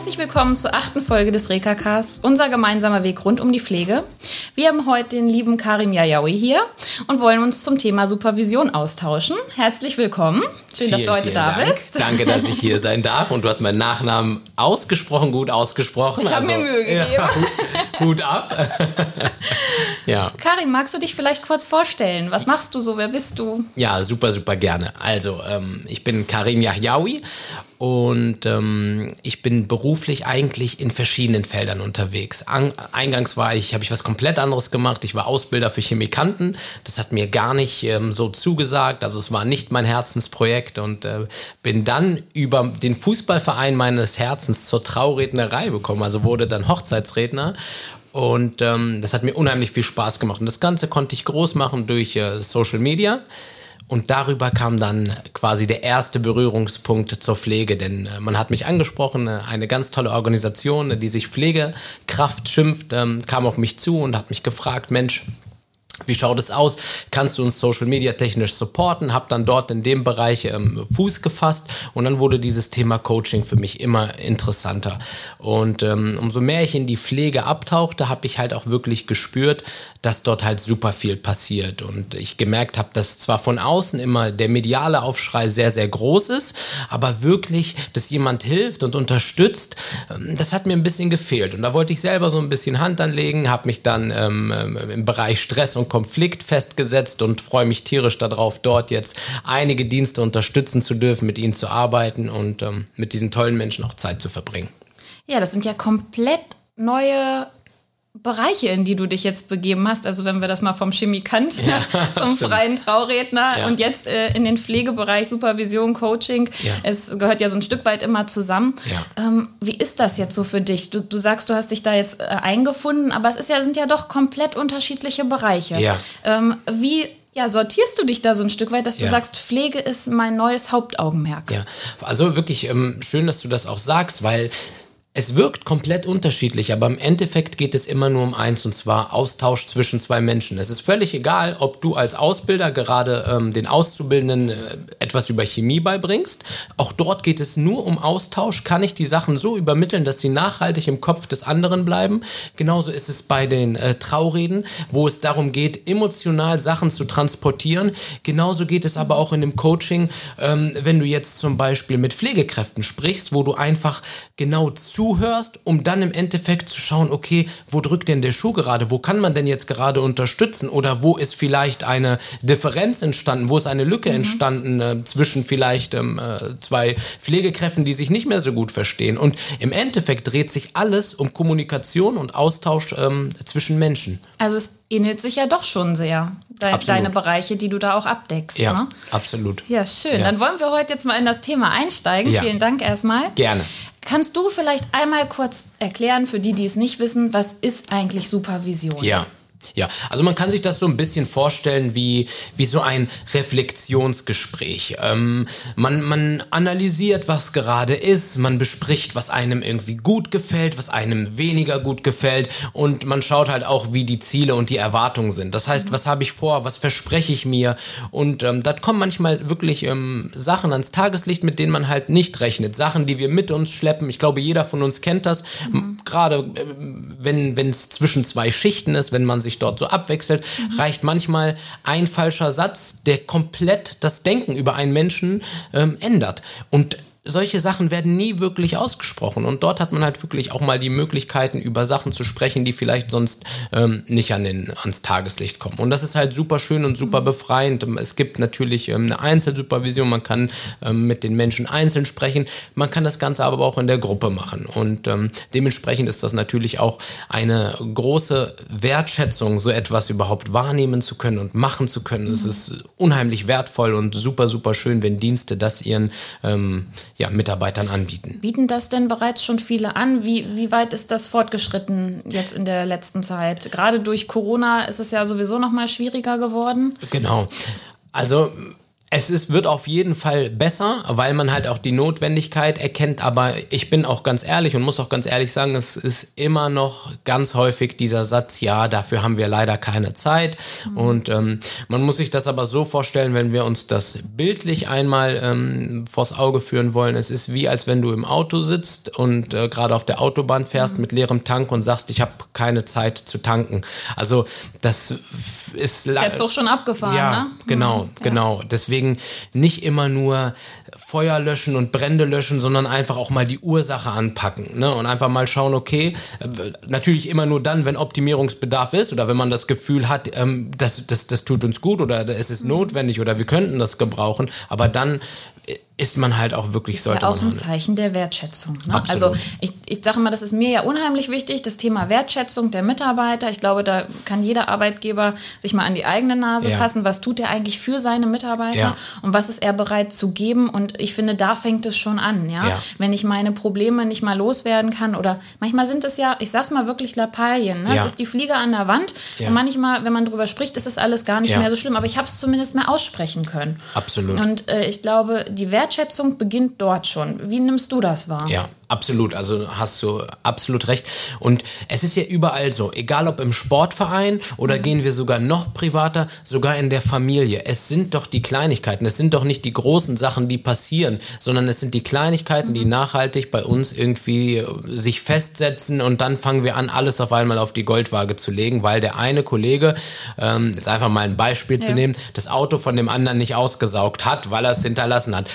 Herzlich willkommen zur achten Folge des Reka-Casts, unser gemeinsamer Weg rund um die Pflege. Wir haben heute den lieben Karim Yayaoui hier und wollen uns zum Thema Supervision austauschen. Herzlich willkommen. Schön, vielen, dass du heute da Dank. bist. Danke, dass ich hier sein darf und du hast meinen Nachnamen ausgesprochen, gut ausgesprochen. Ich habe also, mir Mühe gegeben. Ja, Hut, Hut ab. ja. Karim, magst du dich vielleicht kurz vorstellen? Was machst du so? Wer bist du? Ja, super, super gerne. Also, ähm, ich bin Karim Yahyaoui und ähm, ich bin beruflich eigentlich in verschiedenen Feldern unterwegs. An, eingangs war ich, habe ich was komplett anderes gemacht. Ich war Ausbilder für Chemikanten. Das hat mir gar nicht ähm, so zugesagt. Also es war nicht mein Herzensprojekt und äh, bin dann über den Fußballverein meines Herzens zur Traurednerei bekommen. Also wurde dann Hochzeitsredner und ähm, das hat mir unheimlich viel Spaß gemacht. Und das Ganze konnte ich groß machen durch äh, Social Media. Und darüber kam dann quasi der erste Berührungspunkt zur Pflege, denn äh, man hat mich angesprochen, äh, eine ganz tolle Organisation, die sich Pflegekraft schimpft, ähm, kam auf mich zu und hat mich gefragt, Mensch, wie schaut es aus? Kannst du uns Social Media technisch supporten? Hab dann dort in dem Bereich ähm, Fuß gefasst und dann wurde dieses Thema Coaching für mich immer interessanter. Und ähm, umso mehr ich in die Pflege abtauchte, habe ich halt auch wirklich gespürt, dass dort halt super viel passiert. Und ich gemerkt habe, dass zwar von außen immer der mediale Aufschrei sehr, sehr groß ist, aber wirklich, dass jemand hilft und unterstützt, ähm, das hat mir ein bisschen gefehlt. Und da wollte ich selber so ein bisschen Hand anlegen, habe mich dann ähm, im Bereich Stress und Konflikt festgesetzt und freue mich tierisch darauf, dort jetzt einige Dienste unterstützen zu dürfen, mit ihnen zu arbeiten und ähm, mit diesen tollen Menschen auch Zeit zu verbringen. Ja, das sind ja komplett neue Bereiche, in die du dich jetzt begeben hast. Also wenn wir das mal vom Chemikant ja, zum stimmt. freien Trauredner ja. und jetzt äh, in den Pflegebereich Supervision, Coaching. Ja. Es gehört ja so ein Stück weit immer zusammen. Ähm, wie ist das jetzt so für dich? Du, du sagst, du hast dich da jetzt äh, eingefunden, aber es ist ja, sind ja doch komplett unterschiedliche Bereiche. Ähm, wie ja, sortierst du dich da so ein Stück weit, dass du ja. sagst, Pflege ist mein neues Hauptaugenmerk? Ja, also wirklich ähm, schön, dass du das auch sagst, weil es wirkt komplett unterschiedlich, aber im Endeffekt geht es immer nur um eins und zwar Austausch zwischen zwei Menschen. Es ist völlig egal, ob du als Ausbilder gerade ähm, den Auszubildenden äh, etwas über Chemie beibringst. Auch dort geht es nur um Austausch. Kann ich die Sachen so übermitteln, dass sie nachhaltig im Kopf des anderen bleiben? Genauso ist es bei den äh, Traureden, wo es darum geht, emotional Sachen zu transportieren. Genauso geht es aber auch in dem Coaching, ähm, wenn du jetzt zum Beispiel mit Pflegekräften sprichst, wo du einfach genau zu zuhörst, um dann im Endeffekt zu schauen, okay, wo drückt denn der Schuh gerade? Wo kann man denn jetzt gerade unterstützen? Oder wo ist vielleicht eine Differenz entstanden? Wo ist eine Lücke mhm. entstanden äh, zwischen vielleicht ähm, äh, zwei Pflegekräften, die sich nicht mehr so gut verstehen? Und im Endeffekt dreht sich alles um Kommunikation und Austausch ähm, zwischen Menschen. Also es ähnelt sich ja doch schon sehr, de absolut. deine Bereiche, die du da auch abdeckst. Ja, ne? absolut. Ja, schön. Ja. Dann wollen wir heute jetzt mal in das Thema einsteigen. Ja. Vielen Dank erstmal. Gerne. Kannst du vielleicht einmal kurz erklären, für die, die es nicht wissen, was ist eigentlich Supervision? Ja. Ja, also man kann sich das so ein bisschen vorstellen wie, wie so ein Reflexionsgespräch. Ähm, man, man analysiert, was gerade ist, man bespricht, was einem irgendwie gut gefällt, was einem weniger gut gefällt und man schaut halt auch, wie die Ziele und die Erwartungen sind. Das heißt, mhm. was habe ich vor, was verspreche ich mir und ähm, da kommen manchmal wirklich ähm, Sachen ans Tageslicht, mit denen man halt nicht rechnet. Sachen, die wir mit uns schleppen. Ich glaube, jeder von uns kennt das. Mhm. Gerade äh, wenn es zwischen zwei Schichten ist, wenn man sich sich dort so abwechselt, mhm. reicht manchmal ein falscher Satz, der komplett das Denken über einen Menschen ähm, ändert. Und solche Sachen werden nie wirklich ausgesprochen. Und dort hat man halt wirklich auch mal die Möglichkeiten, über Sachen zu sprechen, die vielleicht sonst ähm, nicht an den, ans Tageslicht kommen. Und das ist halt super schön und super befreiend. Es gibt natürlich ähm, eine Einzelsupervision, man kann ähm, mit den Menschen einzeln sprechen, man kann das Ganze aber auch in der Gruppe machen. Und ähm, dementsprechend ist das natürlich auch eine große Wertschätzung, so etwas überhaupt wahrnehmen zu können und machen zu können. Mhm. Es ist unheimlich wertvoll und super, super schön, wenn Dienste das ihren ähm, ja, Mitarbeitern anbieten. Bieten das denn bereits schon viele an? Wie, wie weit ist das fortgeschritten jetzt in der letzten Zeit? Gerade durch Corona ist es ja sowieso noch mal schwieriger geworden. Genau. Also Es ist, wird auf jeden Fall besser, weil man halt auch die Notwendigkeit erkennt. Aber ich bin auch ganz ehrlich und muss auch ganz ehrlich sagen, es ist immer noch ganz häufig dieser Satz, ja, dafür haben wir leider keine Zeit. Mhm. Und ähm, man muss sich das aber so vorstellen, wenn wir uns das bildlich einmal ähm, vors Auge führen wollen. Es ist wie, als wenn du im Auto sitzt und äh, gerade auf der Autobahn fährst mhm. mit leerem Tank und sagst, ich habe keine Zeit zu tanken. Also das ist... Ist der Zug schon abgefahren, ja, ne? genau, mhm. genau. Deswegen Deswegen nicht immer nur Feuer löschen und Brände löschen, sondern einfach auch mal die Ursache anpacken ne? und einfach mal schauen, okay, äh, natürlich immer nur dann, wenn Optimierungsbedarf ist oder wenn man das Gefühl hat, ähm, das, das, das tut uns gut oder es ist mhm. notwendig oder wir könnten das gebrauchen, aber dann ist man halt auch wirklich ist sollte ja auch ein Zeichen der Wertschätzung. Ne? Also ich, ich sage mal, das ist mir ja unheimlich wichtig, das Thema Wertschätzung der Mitarbeiter. Ich glaube, da kann jeder Arbeitgeber sich mal an die eigene Nase ja. fassen. Was tut er eigentlich für seine Mitarbeiter ja. und was ist er bereit zu geben? Und ich finde, da fängt es schon an. Ja? ja. Wenn ich meine Probleme nicht mal loswerden kann oder manchmal sind es ja, ich sag's mal wirklich Lappalien. Ne? Es ist die Fliege an der Wand und manchmal, wenn man drüber spricht, ist das alles gar nicht mehr so schlimm. Aber ich habe es zumindest mal aussprechen können. Absolut. Und äh, ich glaube, die Wertschätzung Wertschätzung beginnt dort schon. Wie nimmst du das wahr? Ja, absolut. Also hast du absolut recht. Und es ist ja überall so, egal ob im Sportverein oder mhm. gehen wir sogar noch privater, sogar in der Familie. Es sind doch die Kleinigkeiten. Es sind doch nicht die großen Sachen, die passieren, sondern es sind die Kleinigkeiten, mhm. die nachhaltig bei uns irgendwie äh, sich festsetzen und dann fangen wir an, alles auf einmal auf die Goldwaage zu legen, weil der eine Kollege, ähm, ist einfach mal ein Beispiel ja. zu nehmen, das Auto von dem anderen nicht ausgesaugt hat, weil er es hinterlassen hat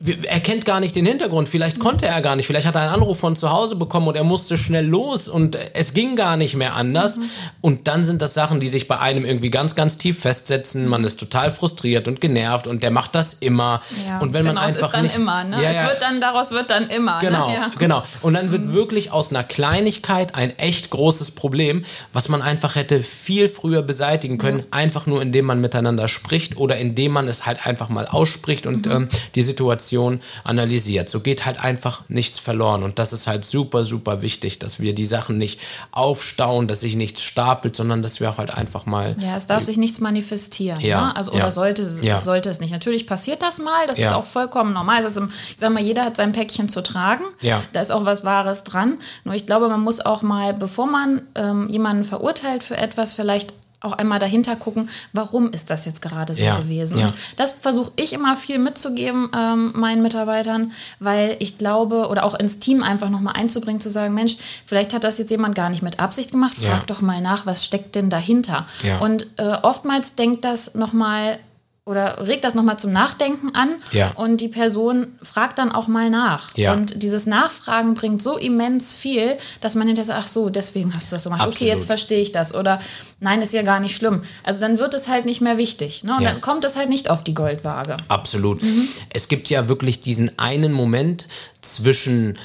er kennt gar nicht den Hintergrund. Vielleicht konnte er gar nicht. Vielleicht hat er einen Anruf von zu Hause bekommen und er musste schnell los und es ging gar nicht mehr anders. Mhm. Und dann sind das Sachen, die sich bei einem irgendwie ganz, ganz tief festsetzen. Man ist total frustriert und genervt und der macht das immer. Ja, und wenn genau, man einfach es ist dann nicht, immer. Ne? Ja, ja. Es wird dann daraus wird dann immer. Ne? Genau, ne? genau. Und dann wird mhm. wirklich aus einer Kleinigkeit ein echt großes Problem, was man einfach hätte viel früher beseitigen können, einfach nur indem man miteinander spricht oder indem man es halt einfach mal ausspricht und mhm. ähm, die Situation Situation analysiert. So geht halt einfach nichts verloren. Und das ist halt super, super wichtig, dass wir die Sachen nicht aufstauen, dass sich nichts stapelt, sondern dass wir auch halt einfach mal. Ja, es darf sich nichts manifestieren. Ja, ne? Also, ja, oder sollte, ja. sollte es nicht. Natürlich passiert das mal, das ja. ist auch vollkommen normal. Das ist, ich sag mal, jeder hat sein Päckchen zu tragen. Ja. Da ist auch was Wahres dran. Nur ich glaube, man muss auch mal, bevor man ähm, jemanden verurteilt für etwas, vielleicht auch einmal dahinter gucken, warum ist das jetzt gerade so ja, gewesen. Ja. Das versuche ich immer viel mitzugeben ähm, meinen Mitarbeitern, weil ich glaube, oder auch ins Team einfach nochmal einzubringen, zu sagen, Mensch, vielleicht hat das jetzt jemand gar nicht mit Absicht gemacht, frag ja. doch mal nach, was steckt denn dahinter. Und äh, oftmals denkt das nochmal oder regt das nochmal zum Nachdenken an ja. und die Person fragt dann auch mal nach. Ja. Und dieses Nachfragen bringt so immens viel, dass man hinterher sagt, ach so, deswegen hast du das so gemacht. Absolut. Okay, jetzt verstehe ich das. Oder nein, ist ja gar nicht schlimm. Also dann wird es halt nicht mehr wichtig. Ne? Und ja. dann kommt es halt nicht auf die Goldwaage. Absolut. Mhm. Es gibt ja wirklich diesen einen Moment zwischen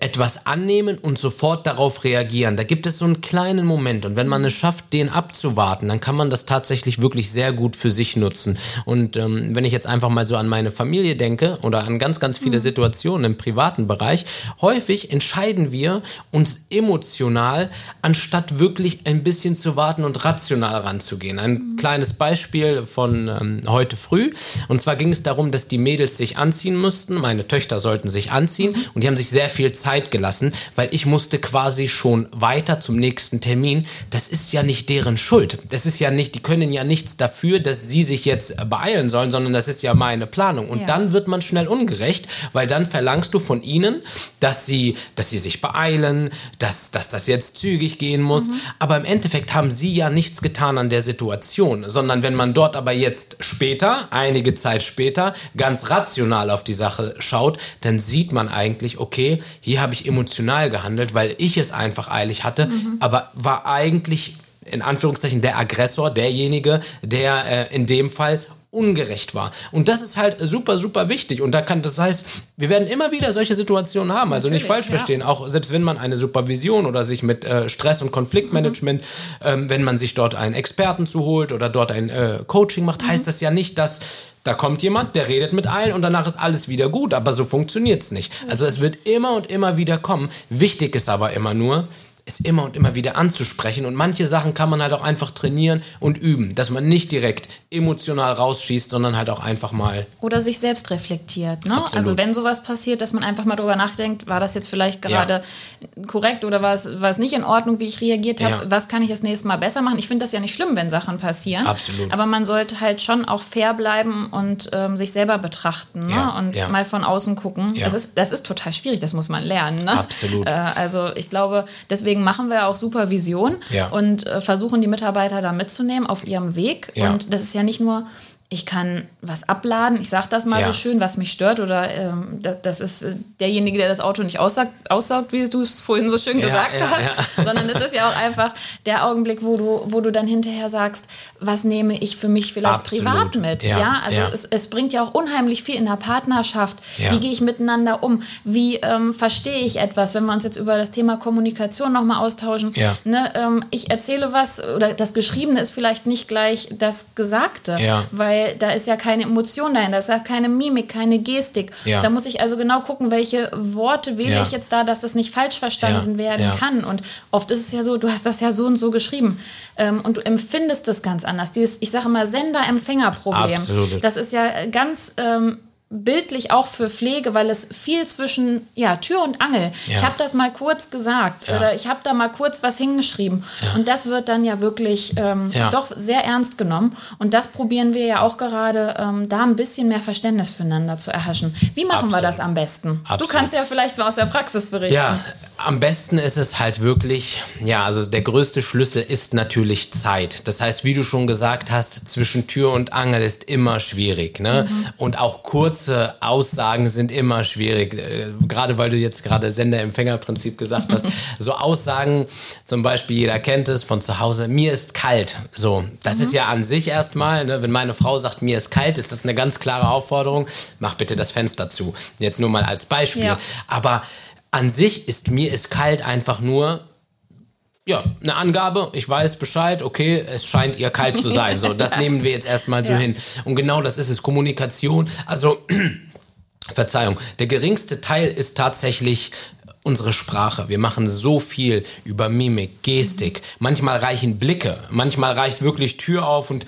etwas annehmen und sofort darauf reagieren. Da gibt es so einen kleinen Moment und wenn man es schafft, den abzuwarten, dann kann man das tatsächlich wirklich sehr gut für sich nutzen. Und ähm, wenn ich jetzt einfach mal so an meine Familie denke oder an ganz, ganz viele mhm. Situationen im privaten Bereich, häufig entscheiden wir uns emotional, anstatt wirklich ein bisschen zu warten und rational ranzugehen. Ein mhm. kleines Beispiel von ähm, heute früh. Und zwar ging es darum, dass die Mädels sich anziehen mussten. Meine Töchter sollten sich anziehen mhm. und die haben sich sehr viel Zeit Zeit gelassen, weil ich musste quasi schon weiter zum nächsten Termin. Das ist ja nicht deren Schuld. Das ist ja nicht, die können ja nichts dafür, dass sie sich jetzt beeilen sollen, sondern das ist ja meine Planung. Und ja. dann wird man schnell ungerecht, weil dann verlangst du von ihnen, dass sie, dass sie sich beeilen, dass, dass das jetzt zügig gehen muss. Mhm. Aber im Endeffekt haben sie ja nichts getan an der Situation, sondern wenn man dort aber jetzt später, einige Zeit später, ganz rational auf die Sache schaut, dann sieht man eigentlich, okay, hier habe ich emotional gehandelt, weil ich es einfach eilig hatte, mhm. aber war eigentlich in Anführungszeichen der Aggressor, derjenige, der äh, in dem Fall ungerecht war. Und das ist halt super, super wichtig. Und da kann, das heißt, wir werden immer wieder solche Situationen haben. Also Natürlich, nicht falsch ja. verstehen. Auch selbst wenn man eine Supervision oder sich mit äh, Stress- und Konfliktmanagement, mhm. ähm, wenn man sich dort einen Experten zuholt oder dort ein äh, Coaching macht, mhm. heißt das ja nicht, dass da kommt jemand, der redet mit allen und danach ist alles wieder gut. Aber so funktioniert es nicht. Also es wird immer und immer wieder kommen. Wichtig ist aber immer nur, es immer und immer wieder anzusprechen. Und manche Sachen kann man halt auch einfach trainieren und üben, dass man nicht direkt emotional rausschießt, sondern halt auch einfach mal. Oder sich selbst reflektiert. Ne? Also wenn sowas passiert, dass man einfach mal drüber nachdenkt, war das jetzt vielleicht gerade ja. korrekt oder war es, war es nicht in Ordnung, wie ich reagiert habe? Ja. Was kann ich das nächste Mal besser machen? Ich finde das ja nicht schlimm, wenn Sachen passieren. Absolut. Aber man sollte halt schon auch fair bleiben und ähm, sich selber betrachten ne? ja. und mal von außen gucken. Das, ist, das ist total schwierig, das muss man lernen. Ne? Absolut. Äh, also ich glaube, deswegen machen wir auch Supervision und äh, versuchen die Mitarbeiter da mitzunehmen auf ihrem Weg. Und das ist ja nicht nur ich kann was abladen, ich sage das mal ja. so schön, was mich stört, oder ähm, das, das, ist äh, derjenige, der das Auto nicht aussaugt, aussaugt wie du es vorhin so schön ja, gesagt ja, hast, sondern es ist ja auch einfach der Augenblick, wo du, wo du dann hinterher sagst, was nehme ich für mich vielleicht Absolut. privat mit. Ja, also Es, es bringt ja auch unheimlich viel in der Partnerschaft. Wie gehe ich miteinander um? Wie ähm, verstehe ich etwas, wenn wir uns jetzt über das Thema Kommunikation nochmal austauschen? Ne, ähm, ich erzähle was oder das Geschriebene ist vielleicht nicht gleich das Gesagte, weil weil da ist ja keine Emotion dahin, da ist ja keine Mimik, keine Gestik. Ja. Da muss ich also genau gucken, welche Worte wähle ja. ich jetzt da, dass das nicht falsch verstanden werden kann. Und oft ist es ja so, du hast das ja so und so geschrieben ähm, und du empfindest das ganz anders. Dieses, ich sage mal, Sender-Empfänger-Problem. Das ist ja ganz ähm, bildlich auch für Pflege, weil es viel zwischen ja, Tür und Angel. Ja. Ich habe das mal kurz gesagt ja. oder ich habe da mal kurz was hingeschrieben. Ja. Und das wird dann ja wirklich ähm, doch sehr ernst genommen. Und das probieren wir ja auch gerade, ähm, da ein bisschen mehr Verständnis füreinander zu erhaschen. Wie machen Absolut. wir das am besten? Absolut. Du kannst ja vielleicht mal aus der Praxis berichten. Ja, am besten ist es halt wirklich, ja, also der größte Schlüssel ist natürlich Zeit. Das heißt, wie du schon gesagt hast, zwischen Tür und Angel ist immer schwierig. Ne? Mhm. Und auch kurze Aussagen sind immer schwierig. Äh, gerade weil du jetzt gerade Sender-Empfänger-Prinzip gesagt hast. so Aussagen, zum Beispiel, jeder kennt es von zu Hause, mir ist kalt. So, das mhm. ist ja an sich erstmal, ne? wenn meine Frau sagt, mir ist kalt, ist das eine ganz klare Aufforderung, mach bitte das Fenster zu. Jetzt nur mal als Beispiel. Ja. Aber an sich ist mir ist kalt einfach nur ja, eine Angabe, ich weiß Bescheid, okay, es scheint ihr kalt zu sein. So, das nehmen wir jetzt erstmal so ja. hin. Und genau das ist es, Kommunikation. Also, Verzeihung, der geringste Teil ist tatsächlich unsere Sprache. Wir machen so viel über Mimik, Gestik. Manchmal reichen Blicke, manchmal reicht wirklich Tür auf und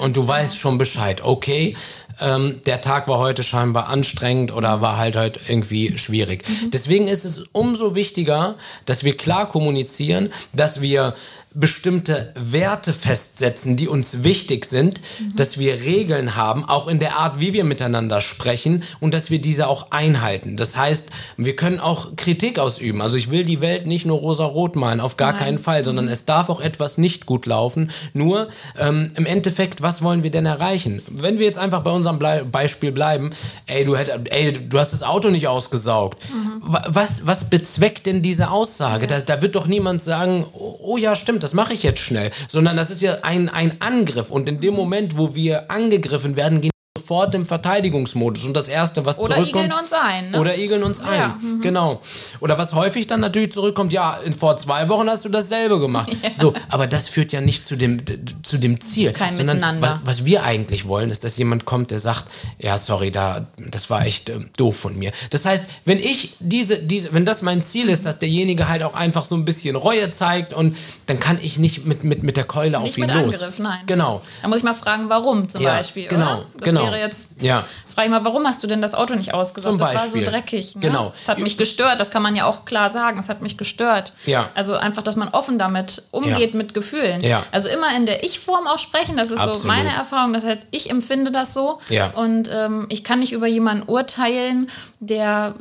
und du weißt schon Bescheid. Okay, ähm, der Tag war heute scheinbar anstrengend oder war halt halt irgendwie schwierig. Mhm. Deswegen ist es umso wichtiger, dass wir klar kommunizieren, dass wir bestimmte Werte festsetzen, die uns wichtig sind, mhm. dass wir Regeln haben, auch in der Art, wie wir miteinander sprechen und dass wir diese auch einhalten. Das heißt, wir können auch Kritik ausüben. Also ich will die Welt nicht nur rosa-rot malen, auf gar Nein. keinen Fall, sondern mhm. es darf auch etwas nicht gut laufen. Nur ähm, im Endeffekt, was wollen wir denn erreichen? Wenn wir jetzt einfach bei unserem Blei Beispiel bleiben, ey du, hätt, ey, du hast das Auto nicht ausgesaugt. Mhm. Was, was bezweckt denn diese Aussage? Ja. Da, da wird doch niemand sagen, oh, oh ja, stimmt, das mache ich jetzt schnell, sondern das ist ja ein, ein Angriff. Und in dem Moment, wo wir angegriffen werden, gehen sofort im Verteidigungsmodus. Und das Erste, was oder zurückkommt... Oder igeln uns ein. Ne? Oder igeln uns ein, ja. mhm. genau. Oder was häufig dann natürlich zurückkommt, ja, vor zwei Wochen hast du dasselbe gemacht. Ja. So, aber das führt ja nicht zu dem, zu dem Ziel. kein sondern was, was, wir eigentlich wollen, ist, dass jemand kommt, der sagt, ja, sorry, da, das war echt äh, doof von mir. Das heißt, wenn ich diese, diese, wenn das mein Ziel ist, dass derjenige halt auch einfach so ein bisschen Reue zeigt und dann kann ich nicht mit, mit, mit der Keule nicht auf ihn mit los. Angriff, nein. Genau. Da muss ich mal fragen, warum zum ja, Beispiel. Genau, oder? Das genau wäre jetzt. Ja. Frage ich mal, warum hast du denn das Auto nicht ausgesaugt? Das war so dreckig. Ne? Genau. Das hat mich gestört. Das kann man ja auch klar sagen. Das hat mich gestört. Ja. Also einfach, dass man offen damit umgeht ja. mit Gefühlen. Ja. Also immer in der Ich-Form auch sprechen. Das ist Absolut. so meine Erfahrung. Das heißt, ich empfinde das so. Ja. Und ähm, ich kann nicht über jemanden urteilen, der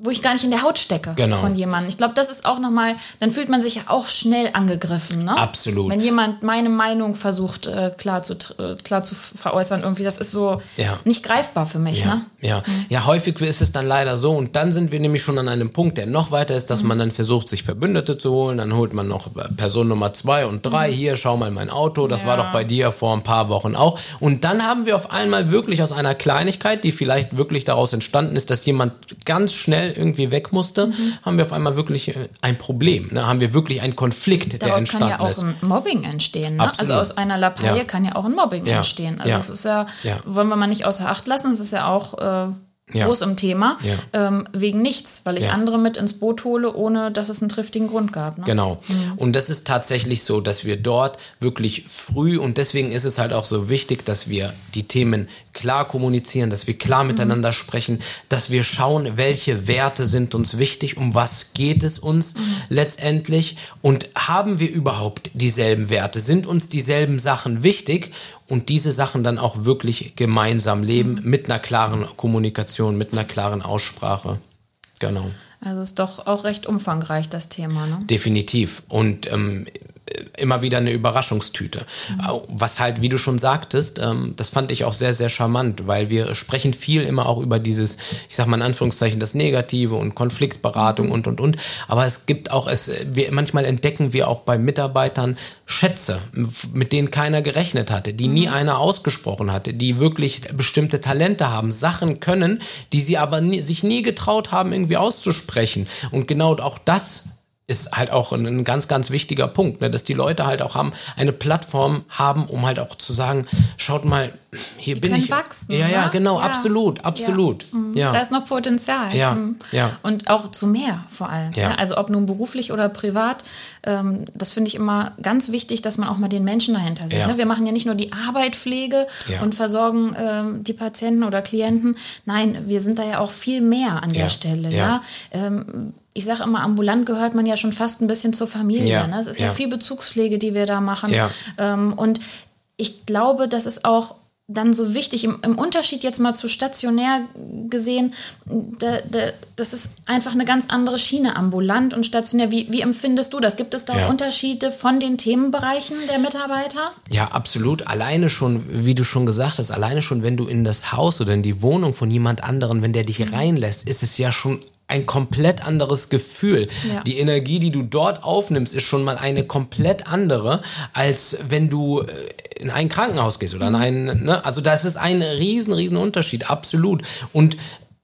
wo ich gar nicht in der Haut stecke genau. von jemandem. Ich glaube, das ist auch nochmal, dann fühlt man sich ja auch schnell angegriffen. Ne? Absolut. Wenn jemand meine Meinung versucht äh, klar, zu, äh, klar zu veräußern, irgendwie, das ist so ja. nicht greifbar für mich. Ja. Ne? Ja. Mhm. ja, häufig ist es dann leider so und dann sind wir nämlich schon an einem Punkt, der noch weiter ist, dass mhm. man dann versucht, sich Verbündete zu holen. Dann holt man noch Person Nummer zwei und drei. Mhm. Hier, schau mal mein Auto, das ja. war doch bei dir vor ein paar Wochen auch. Und dann haben wir auf einmal wirklich aus einer Kleinigkeit, die vielleicht wirklich daraus entstanden ist, dass jemand ganz schnell schnell irgendwie weg musste, mhm. haben wir auf einmal wirklich äh, ein Problem. Ne? Haben wir wirklich einen Konflikt, Daraus der entstanden ist. kann ja auch ein Mobbing entstehen. Ne? Also aus einer Lappalie ja. kann ja auch ein Mobbing entstehen. Also ja. es ist ja, wollen wir mal nicht außer Acht lassen, es ist ja auch... Äh, ja. groß im Thema, ja. ähm, wegen nichts, weil ich ja. andere mit ins Boot hole, ohne dass es einen triftigen Grund gab. Ne? Genau. Mhm. Und das ist tatsächlich so, dass wir dort wirklich früh und deswegen ist es halt auch so wichtig, dass wir die Themen klar kommunizieren, dass wir klar mhm. miteinander sprechen, dass wir schauen, welche Werte sind uns wichtig, um was geht es uns mhm. letztendlich und haben wir überhaupt dieselben Werte, sind uns dieselben Sachen wichtig und diese Sachen dann auch wirklich gemeinsam leben mhm. mit einer klaren Kommunikation, mit einer klaren Aussprache. Genau. Also ist doch auch recht umfangreich das Thema, ne? Definitiv. Und ähm, immer wieder eine Überraschungstüte. Mhm. Was halt, wie du schon sagtest, ähm, das fand ich auch sehr, sehr charmant, weil wir sprechen viel immer auch über dieses, ich sag mal in Anführungszeichen, das Negative und Konfliktberatung mhm. und, und, und. Aber es gibt auch, es, wir, manchmal entdecken wir auch bei Mitarbeitern Schätze, mit denen keiner gerechnet hatte, die mhm. nie einer ausgesprochen hatte, die wirklich bestimmte Talente haben, Sachen können, die sie aber nie, sich nie getraut haben, irgendwie auszusprechen. Und genau auch das ist halt auch ein, ganz, ganz wichtiger Punkt, ne? dass die Leute halt auch haben, eine Plattform haben, um halt auch zu sagen, schaut mal, hier bin ich. wachsen. Ja, ja, ne? genau, ja. absolut, absolut. Ja. Mhm. ja. Da ist noch Potenzial. Ja. Mhm. ja. Und auch zu mehr vor allem. Ja. Also ob nun beruflich oder privat, ähm, das finde ich immer ganz wichtig, dass man auch mal den Menschen dahinter sieht. Ne? Wir machen ja nicht nur die Arbeitpflege und versorgen ähm, die Patienten oder Klienten. Nein, wir sind da ja auch viel mehr an der Stelle. Ja. Ähm, ich sage immer, ambulant gehört man ja schon fast ein bisschen zur Familie. Ja, ne? Es ist ja. ja. viel Bezugspflege, die wir da machen. Ja. Ähm, und ich glaube, das ist auch dann so wichtig, im, im Unterschied jetzt mal zu stationär gesehen, da, da, das ist einfach eine ganz andere Schiene, ambulant und stationär. Wie, wie empfindest du das? Gibt es da ja. Unterschiede von den Themenbereichen der Mitarbeiter? Ja, absolut. Alleine schon, wie du schon gesagt hast, alleine schon, wenn du in das Haus oder in die Wohnung von jemand anderen, wenn der dich mhm. reinlässt, ist es ja schon ein komplett anderes Gefühl. Ja. Die Energie, die du dort aufnimmst, ist schon mal eine komplett andere, als wenn du äh, in ein Krankenhaus gehst oder in ein, ne? Also das ist ein riesen, riesen Unterschied, absolut. Und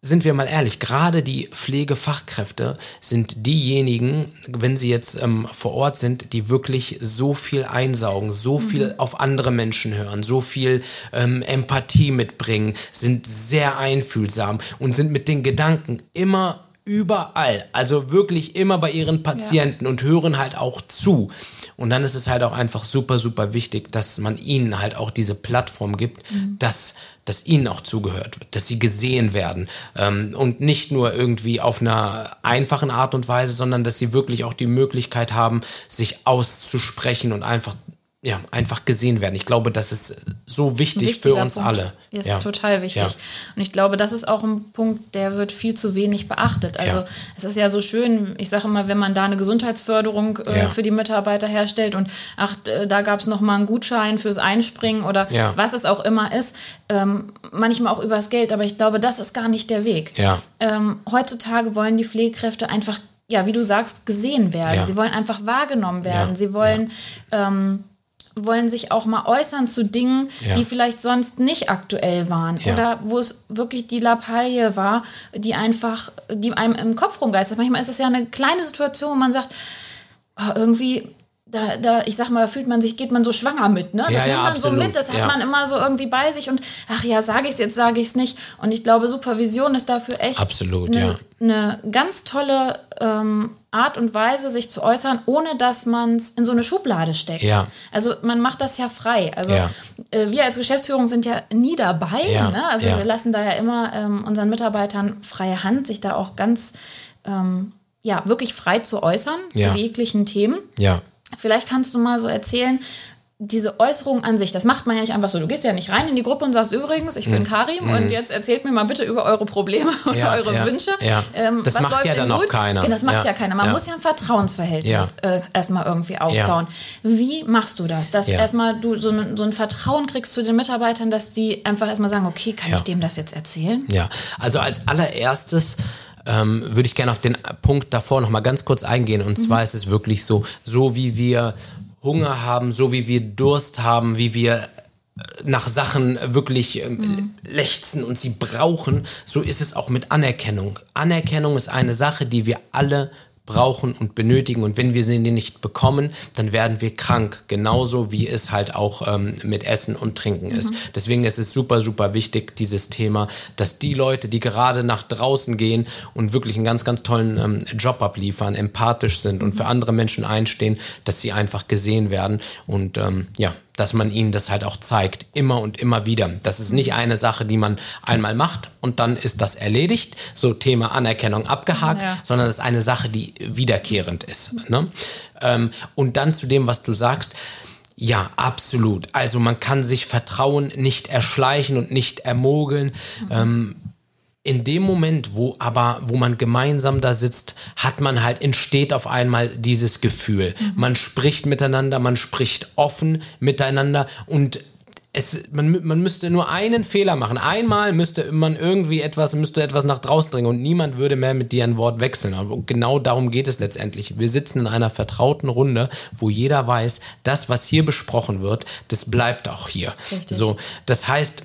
sind wir mal ehrlich, gerade die Pflegefachkräfte sind diejenigen, wenn sie jetzt ähm, vor Ort sind, die wirklich so viel einsaugen, so mhm. viel auf andere Menschen hören, so viel ähm, Empathie mitbringen, sind sehr einfühlsam und sind mit den Gedanken immer überall, also wirklich immer bei ihren Patienten ja. und hören halt auch zu. Und dann ist es halt auch einfach super, super wichtig, dass man ihnen halt auch diese Plattform gibt, mhm. dass, dass ihnen auch zugehört wird, dass sie gesehen werden. Ähm, und nicht nur irgendwie auf einer einfachen Art und Weise, sondern dass sie wirklich auch die Möglichkeit haben, sich auszusprechen und einfach ja, einfach gesehen werden. Ich glaube, das ist so wichtig für uns Punkt. alle. Ist ja. total wichtig. Ja. Und ich glaube, das ist auch ein Punkt, der wird viel zu wenig beachtet. Also ja. es ist ja so schön, ich sage immer, wenn man da eine Gesundheitsförderung äh, für die Mitarbeiter herstellt und ach, da gab es nochmal einen Gutschein fürs Einspringen oder was es auch immer ist, ähm, manchmal auch übers Geld, aber ich glaube, das ist gar nicht der Weg. Ähm, heutzutage wollen die Pflegekräfte einfach, ja, wie du sagst, gesehen werden. Sie wollen einfach wahrgenommen werden. Sie wollen ähm, wollen sich auch mal äußern zu Dingen, ja. die vielleicht sonst nicht aktuell waren ja. oder wo es wirklich die Lappalie war, die einfach, die einem im Kopf rumgeistert. Manchmal ist es ja eine kleine Situation, wo man sagt, oh, irgendwie da, da, ich sag mal, da fühlt man sich, geht man so schwanger mit, ne? Das ja, nimmt man absolut. so mit, das hat ja. man immer so irgendwie bei sich und ach ja, sage ich es jetzt, sage ich es nicht. Und ich glaube, Supervision ist dafür echt eine, ja. eine ganz tolle ähm, Art und Weise, sich zu äußern, ohne dass man es in so eine Schublade steckt. Ja. Also man macht das ja frei. Also ja. äh, wir als Geschäftsführung sind ja nie dabei. Ja. Ne? Also wir lassen da ja immer ähm, unseren Mitarbeitern freie Hand, sich da auch ganz ähm, ja, wirklich frei zu äußern zu jeglichen Themen. Ja. Vielleicht kannst du mal so erzählen, diese Äußerung an sich, das macht man ja nicht einfach so. Du gehst ja nicht rein in die Gruppe und sagst übrigens, ich bin mhm. Karim mhm. und jetzt erzählt mir mal bitte über eure Probleme und ja, eure ja, Wünsche. Ja. Ähm, das macht ja dann auch keiner. Genau, das macht ja, keiner. Man muss ja ein Vertrauensverhältnis äh, erstmal irgendwie aufbauen. Wie machst du das? Dass erstmal du so, ne, so, ein Vertrauen kriegst zu den Mitarbeitern, dass die einfach erstmal sagen, okay, kann ich dem das jetzt erzählen? Ja, also als allererstes ähm, würde ich gerne auf den Punkt davor noch mal ganz kurz eingehen. Und mhm. zwar ist es wirklich so, so wie wir Hunger haben, so wie wir Durst haben, wie wir äh, nach Sachen wirklich ähm, mhm. lechzen und sie brauchen, so ist es auch mit Anerkennung. Anerkennung ist eine Sache, die wir alle brauchen und benötigen. Und wenn wir sie nicht bekommen, dann werden wir krank. Genauso wie es halt auch ähm, mit Essen und Trinken ist. Mhm. Deswegen ist es super, super wichtig, dieses Thema, dass die Leute, die gerade nach draußen gehen und wirklich einen ganz, ganz tollen ähm, Job abliefern, empathisch sind und für andere Menschen einstehen, dass sie einfach gesehen werden. Und ähm, ja, dass man ihnen das halt auch zeigt, immer und immer wieder. Das ist nicht eine Sache, die man einmal macht und dann ist das erledigt, so Thema Anerkennung abgehakt, ja. sondern das ist eine Sache, die wiederkehrend ist. Ne? Ähm, und dann zu dem, was du sagst, ja, absolut. Also man kann sich Vertrauen nicht erschleichen und nicht ermogeln. Mhm. Ähm, in dem Moment, wo aber, wo man gemeinsam da sitzt, hat man halt, entsteht auf einmal dieses Gefühl. Mhm. Man spricht miteinander, man spricht offen miteinander und es, man, man müsste nur einen Fehler machen. Einmal müsste man irgendwie etwas, müsste etwas nach draußen bringen und niemand würde mehr mit dir ein Wort wechseln. Aber genau darum geht es letztendlich. Wir sitzen in einer vertrauten Runde, wo jeder weiß, das, was hier besprochen wird, das bleibt auch hier. Richtig. So, das heißt,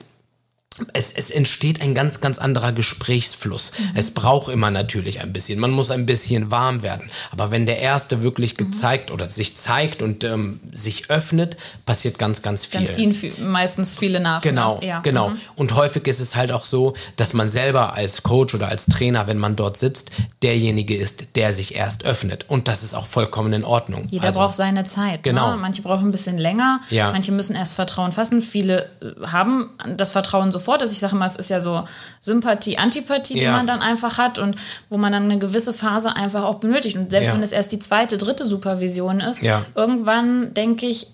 es, es entsteht ein ganz, ganz anderer Gesprächsfluss. Mhm. Es braucht immer natürlich ein bisschen. Man muss ein bisschen warm werden. Aber wenn der Erste wirklich mhm. gezeigt oder sich zeigt und ähm, sich öffnet, passiert ganz, ganz viel. Dann ziehen viel, meistens viele nach. Ne? Genau, ja. genau. Mhm. Und häufig ist es halt auch so, dass man selber als Coach oder als Trainer, wenn man dort sitzt, derjenige ist, der sich erst öffnet. Und das ist auch vollkommen in Ordnung. Jeder also, braucht seine Zeit. Genau. Ne? Manche brauchen ein bisschen länger. Ja. Manche müssen erst Vertrauen fassen. Viele äh, haben das Vertrauen sofort sofort ist. Ich sage mal, es ist ja so Sympathie, Antipathie, die ja. man dann einfach hat und wo man dann eine gewisse Phase einfach auch benötigt. Und selbst ja. wenn es erst die zweite, dritte Supervision ist, ja. irgendwann denke ich,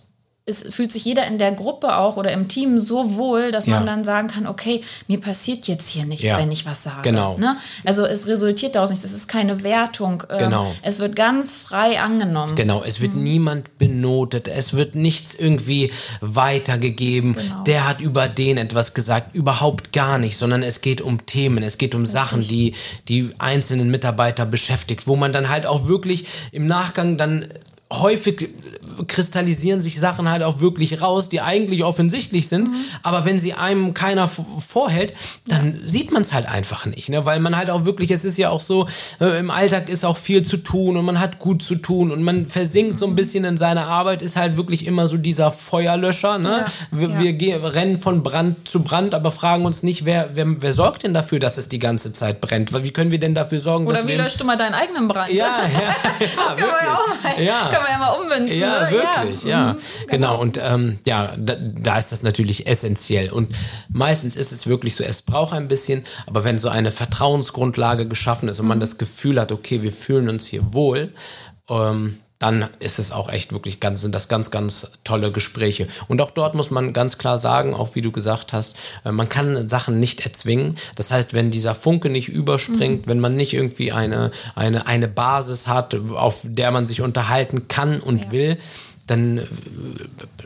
es fühlt sich jeder in der Gruppe auch oder im Team so wohl, dass ja. man dann sagen kann, okay, mir passiert jetzt hier nichts, ja. wenn ich was sage. Genau. Ne? Also es resultiert daraus nichts, es ist keine Wertung. Ähm, genau. Es wird ganz frei angenommen. Genau, es wird mhm. niemand benotet, es wird nichts irgendwie weitergegeben. Genau. Der hat über den etwas gesagt, überhaupt gar nicht, sondern es geht um Themen, es geht um Richtig. Sachen, die die einzelnen Mitarbeiter beschäftigt, wo man dann halt auch wirklich im Nachgang dann häufig kristallisieren sich Sachen halt auch wirklich raus, die eigentlich offensichtlich sind, mhm. aber wenn sie einem keiner vorhält, dann ja. sieht man es halt einfach nicht, ne? weil man halt auch wirklich, es ist ja auch so, äh, im Alltag ist auch viel zu tun und man hat gut zu tun und man versinkt mhm. so ein mhm. bisschen in seiner Arbeit, ist halt wirklich immer so dieser Feuerlöscher, ne? Ja. Wir, ja. wir gehen, rennen von Brand zu Brand, aber fragen uns nicht, wer, wer, wer sorgt denn dafür, dass es die ganze Zeit brennt? Wie können wir denn dafür sorgen, Oder wie löscht du mal deinen eigenen Brand? Ja, ja. das können wir ja auch mal. Kann man ja mal ummünzen. Ja, ne? wirklich, ja. ja. Mhm, genau. genau. Und ähm, ja, da, da, ist das natürlich essentiell. Und meistens ist es wirklich so, es braucht ein bisschen, aber wenn so eine Vertrauensgrundlage geschaffen ist und man mhm. das Gefühl hat, okay, wir fühlen uns hier wohl, ähm, dann ist es auch echt wirklich ganz, sind das ganz, ganz tolle Gespräche. Und auch dort muss man ganz klar sagen, auch wie du gesagt hast, äh, man kann Sachen nicht erzwingen. Das heißt, wenn dieser Funke nicht überspringt, mhm. wenn man nicht irgendwie eine, eine, eine Basis hat, auf der man sich unterhalten kann und ja. will, dann äh,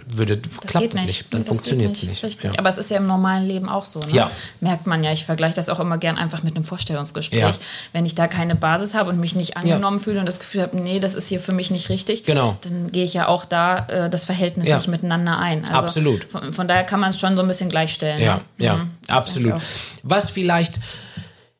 würde, das klappt es nicht. nicht. Dann funktioniert es nicht. Richtig. Ja. Aber es ist ja im normalen Leben auch so. Ne? Ja. Merkt man ja. Ich vergleiche das auch immer gern einfach mit einem Vorstellungsgespräch. Ja. Wenn ich da keine Basis habe und mich nicht angenommen fühle und das Gefühl habe, nee, das ist hier für mich nicht richtig, genau. dann gehe ich ja auch da äh, das Verhältnis nicht miteinander ein. Also absolut. Von, von, daher kann man es schon so ein bisschen gleichstellen. Ja, ne? ja, mhm. absolut. Was vielleicht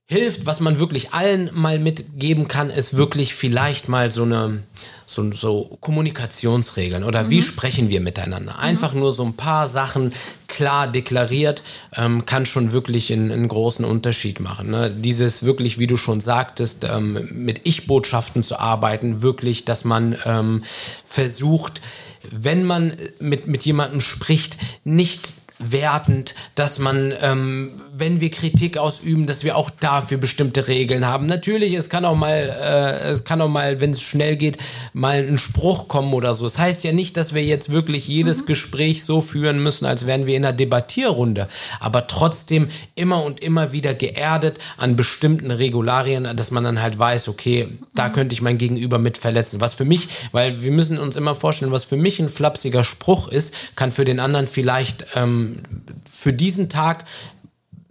hilft, was man wirklich allen mal mitgeben kann, ist wirklich vielleicht mal so eine so, so Kommunikationsregeln oder mhm. wie sprechen wir miteinander. Mhm. Einfach mhm. nur so ein paar Sachen klar deklariert, ähm, kann schon wirklich einen, einen großen Unterschied machen. Ne? Dieses wirklich, wie du schon sagtest, ähm, mit Ich-Botschaften zu arbeiten, wirklich, dass man ähm, versucht, wenn man mit, mit jemandem spricht, nicht wertend, dass man, ähm, wenn wir Kritik ausüben, dass wir auch dafür bestimmte Regeln haben. Natürlich, es kann auch mal, äh, es kann auch mal, wenn es schnell geht, mal ein Spruch kommen oder so. Es das heißt ja nicht, dass wir jetzt wirklich jedes mhm. Gespräch so führen müssen, als wären wir in einer Debattierrunde, aber trotzdem immer und immer wieder geerdet an bestimmten Regularien, dass man dann halt weiß, okay, da mhm. könnte ich mein Gegenüber mit verletzen. Was für mich, weil wir müssen uns immer vorstellen, was für mich ein flapsiger Spruch ist, kann für den anderen vielleicht ähm, für diesen Tag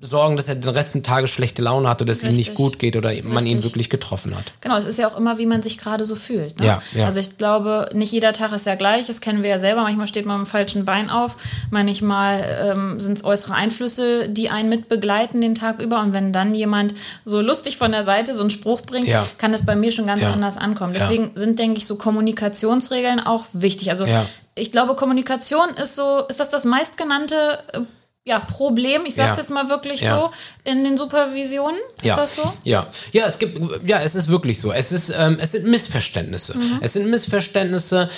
sorgen, dass er den Rest des Tages schlechte Laune hat oder dass es ihm nicht gut geht oder Richtig. man ihn wirklich getroffen hat. Genau, es ist ja auch immer, wie man sich gerade so fühlt. Ne? Ja, ja. Also ich glaube, nicht jeder Tag ist ja gleich, das kennen wir ja selber. Manchmal steht man mit dem falschen Bein auf, manchmal ähm, sind es äußere Einflüsse, die einen mitbegleiten den Tag über. Und wenn dann jemand so lustig von der Seite so einen Spruch bringt, ja. kann es bei mir schon ganz anders ankommen. Deswegen sind, denke ich, so Kommunikationsregeln auch wichtig. Also ich glaube, Kommunikation ist so, ist das das meistgenannte äh, ja, Problem, ich sage es ja. jetzt mal wirklich ja. so, in den Supervisionen? Ist ja. das so? Ja, ja, es gibt, ja, es ist wirklich so. Es ist, ähm, es sind Missverständnisse. Mhm. Es sind Missverständnisse,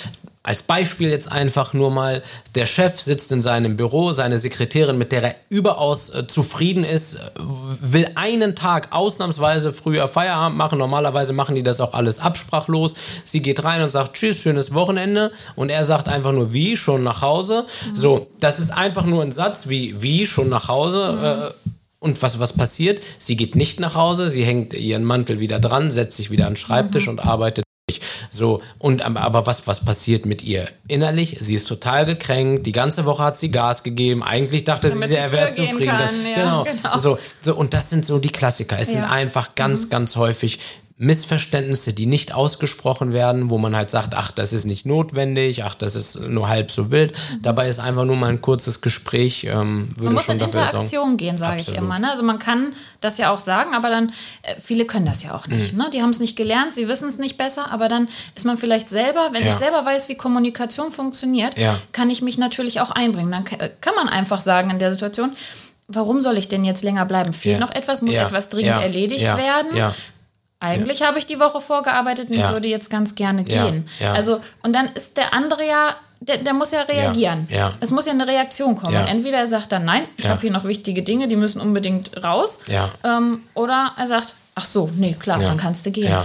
als Beispiel jetzt einfach nur mal, der Chef sitzt in seinem Büro, seine Sekretärin, mit der er überaus äh, zufrieden ist, will einen Tag ausnahmsweise früher Feierabend machen. Normalerweise machen die das auch alles absprachlos. Sie geht rein und sagt, tschüss, schönes Wochenende. Und er sagt einfach nur, wie, schon nach Hause. Mhm. So, das ist einfach nur ein Satz wie, wie, schon nach Hause. Mhm. Äh, und was, was passiert? Sie geht nicht nach Hause, sie hängt ihren Mantel wieder dran, setzt sich wieder an den Schreibtisch mhm. und arbeitet so, und aber was, was passiert mit ihr innerlich? Sie ist total gekränkt. Die ganze Woche hat sie Gas gegeben. Eigentlich dachte Damit sie, er wäre zufrieden. Kann, ja, genau. genau. So, so, und das sind so die Klassiker. Es ja. sind einfach ganz, mhm. ganz häufig Missverständnisse, die nicht ausgesprochen werden, wo man halt sagt, ach, das ist nicht notwendig, ach, das ist nur halb so wild. Mhm. Dabei ist einfach nur mal ein kurzes Gespräch. Ähm, würde man muss schon in Interaktion sagen. gehen, sage ich immer. Ne? Also man kann das ja auch sagen, aber dann, äh, viele können das ja auch nicht. Mhm. Ne? Die haben es nicht gelernt, sie wissen es nicht besser, aber dann ist man vielleicht selber, wenn ja. ich selber weiß, wie Kommunikation funktioniert, ja. kann ich mich natürlich auch einbringen. Dann kann man einfach sagen in der Situation, warum soll ich denn jetzt länger bleiben? Fehlt ja. noch etwas? Muss ja. etwas dringend ja. erledigt werden? Eigentlich ja. habe ich die Woche vorgearbeitet und ja. würde jetzt ganz gerne gehen. Ja. Also, und dann ist der andere ja, der, der muss ja reagieren. Es muss ja eine Reaktion kommen. Und entweder er sagt dann, nein, ich habe hier noch wichtige Dinge, die müssen unbedingt raus. Ähm, oder er sagt, ach so, nee, klar, dann kannst du gehen.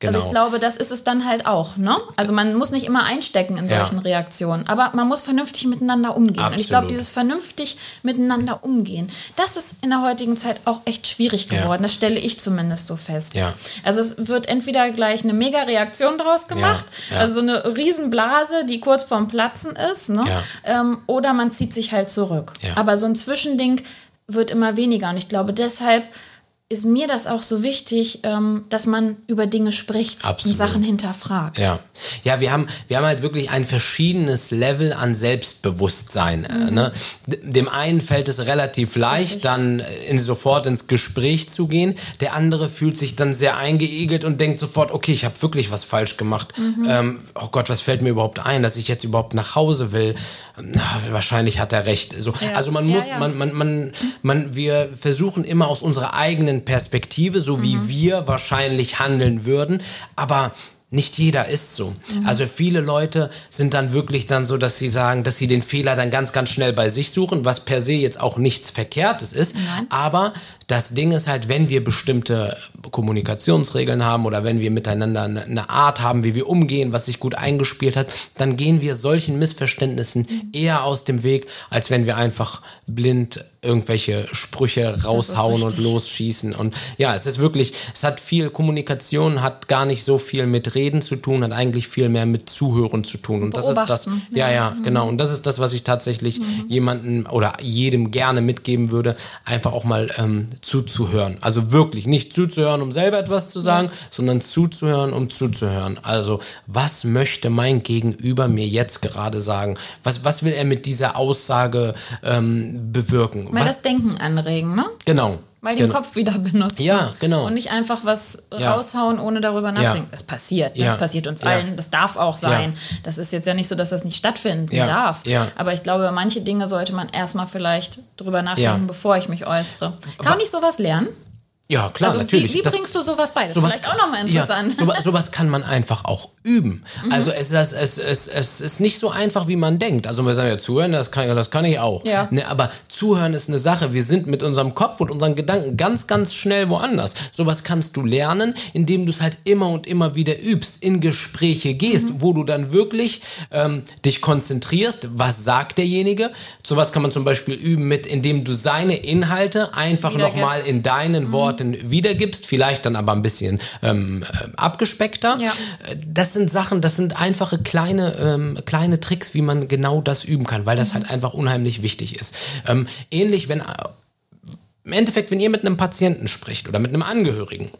Genau. Also ich genau. glaube, das ist es dann halt auch. Ne? Also man muss nicht immer einstecken in solchen ja. Reaktionen, aber man muss vernünftig miteinander umgehen. Absolut. Und ich glaube, dieses vernünftig miteinander umgehen, das ist in der heutigen Zeit auch echt schwierig geworden. Ja. Das stelle ich zumindest so fest. Ja. Also es wird entweder gleich eine Mega-Reaktion draus gemacht, also so eine Riesenblase, die kurz vorm Platzen ist, ne? Ähm, oder man zieht sich halt zurück. Aber so ein Zwischending wird immer weniger. Und ich glaube, deshalb ist mir das auch so wichtig, ähm, dass man über Dinge spricht Absolut. und Sachen hinterfragt. Ja, ja wir, haben, wir haben halt wirklich ein verschiedenes Level an Selbstbewusstsein. Mhm. ne? Dem einen fällt es relativ leicht, Richtig. dann in, sofort ins Gespräch zu gehen. Der andere fühlt sich dann sehr eingeegelt und denkt sofort, okay, ich habe wirklich was falsch gemacht. Mhm. Ähm, oh Gott, was fällt mir überhaupt ein, dass ich jetzt überhaupt nach Hause will? Na, wahrscheinlich hat er recht. So, ja. Also man muss, ja, ja. Man, man, man, man, wir versuchen immer aus unserer eigenen Perspektive, so wie mhm. wir wahrscheinlich handeln würden. Aber nicht jeder ist so. Mhm. Also viele Leute sind dann wirklich dann so, dass sie sagen, dass sie den Fehler dann ganz, ganz schnell bei sich suchen, was per se jetzt auch nichts Verkehrtes ist. Nein. Aber das Ding ist halt, wenn wir bestimmte Kommunikationsregeln haben oder wenn wir miteinander eine Art haben, wie wir umgehen, was sich gut eingespielt hat, dann gehen wir solchen Missverständnissen mhm. eher aus dem Weg, als wenn wir einfach blind irgendwelche Sprüche raushauen und losschießen. Und ja, es ist wirklich, es hat viel Kommunikation, hat gar nicht so viel mit Reden zu tun, hat eigentlich viel mehr mit Zuhören zu tun. Und das ist das, ja, ja, ja, genau. Und das ist das, was ich tatsächlich mhm. jemandem oder jedem gerne mitgeben würde, einfach auch mal ähm, zuzuhören. Also wirklich nicht zuzuhören, um selber etwas zu sagen, sondern zuzuhören, um zuzuhören. Also was möchte mein Gegenüber mir jetzt gerade sagen? Was, was will er mit dieser Aussage ähm, bewirken? Mal das Denken anregen, ne? Genau. Mal den genau. Kopf wieder benutzen. Ja, genau. Und nicht einfach was ja. raushauen, ohne darüber nachzudenken. Ja. Das passiert. Ja. Das passiert uns allen. Das darf auch sein. Das ist jetzt ja nicht so, dass das nicht stattfinden darf. Aber ich glaube, manche Dinge sollte man erstmal vielleicht drüber nachdenken, bevor ich mich äußere. Kann man nicht sowas lernen? Ja, klar, also natürlich. Wie, wie bringst du sowas bei? Das sowas, ist vielleicht auch nochmal interessant. Ja, sowas, sowas kann man einfach auch üben. Mhm. Also es, es, es, es, es ist nicht so einfach, wie man denkt. Also wir sagen ja, zuhören, das kann, das kann ich auch. Ja. Ne, aber zuhören ist eine Sache. Wir sind mit unserem Kopf und unseren Gedanken ganz, ganz schnell woanders. Sowas kannst du lernen, indem du es halt immer und immer wieder übst, in Gespräche gehst, mhm. wo du dann wirklich ähm, dich konzentrierst, was sagt derjenige. Sowas kann man zum Beispiel üben mit, indem du seine Inhalte einfach nochmal in deinen mhm. Worten Worten wiedergibst, vielleicht dann aber ein bisschen ähm, äh, abgespeckter. Ja. Das sind Sachen, das sind einfache kleine, ähm, kleine Tricks, wie man genau das üben kann, weil das mhm. halt einfach unheimlich wichtig ist. Ähm, ähnlich, wenn im Endeffekt, wenn ihr mit einem Patienten spricht oder mit einem Angehörigen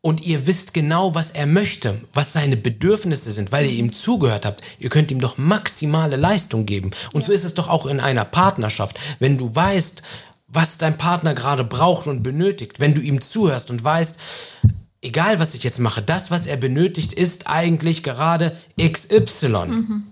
und ihr wisst genau, was er möchte, was seine Bedürfnisse sind, weil ihr ihm zugehört habt. Ihr könnt ihm doch maximale Leistung geben. Und ja. so ist es doch auch in einer Partnerschaft. Wenn du weißt, was dein Partner gerade braucht und benötigt, wenn du ihm zuhörst und weißt, egal was ich jetzt mache, das, was er benötigt, ist eigentlich gerade XY. Mhm.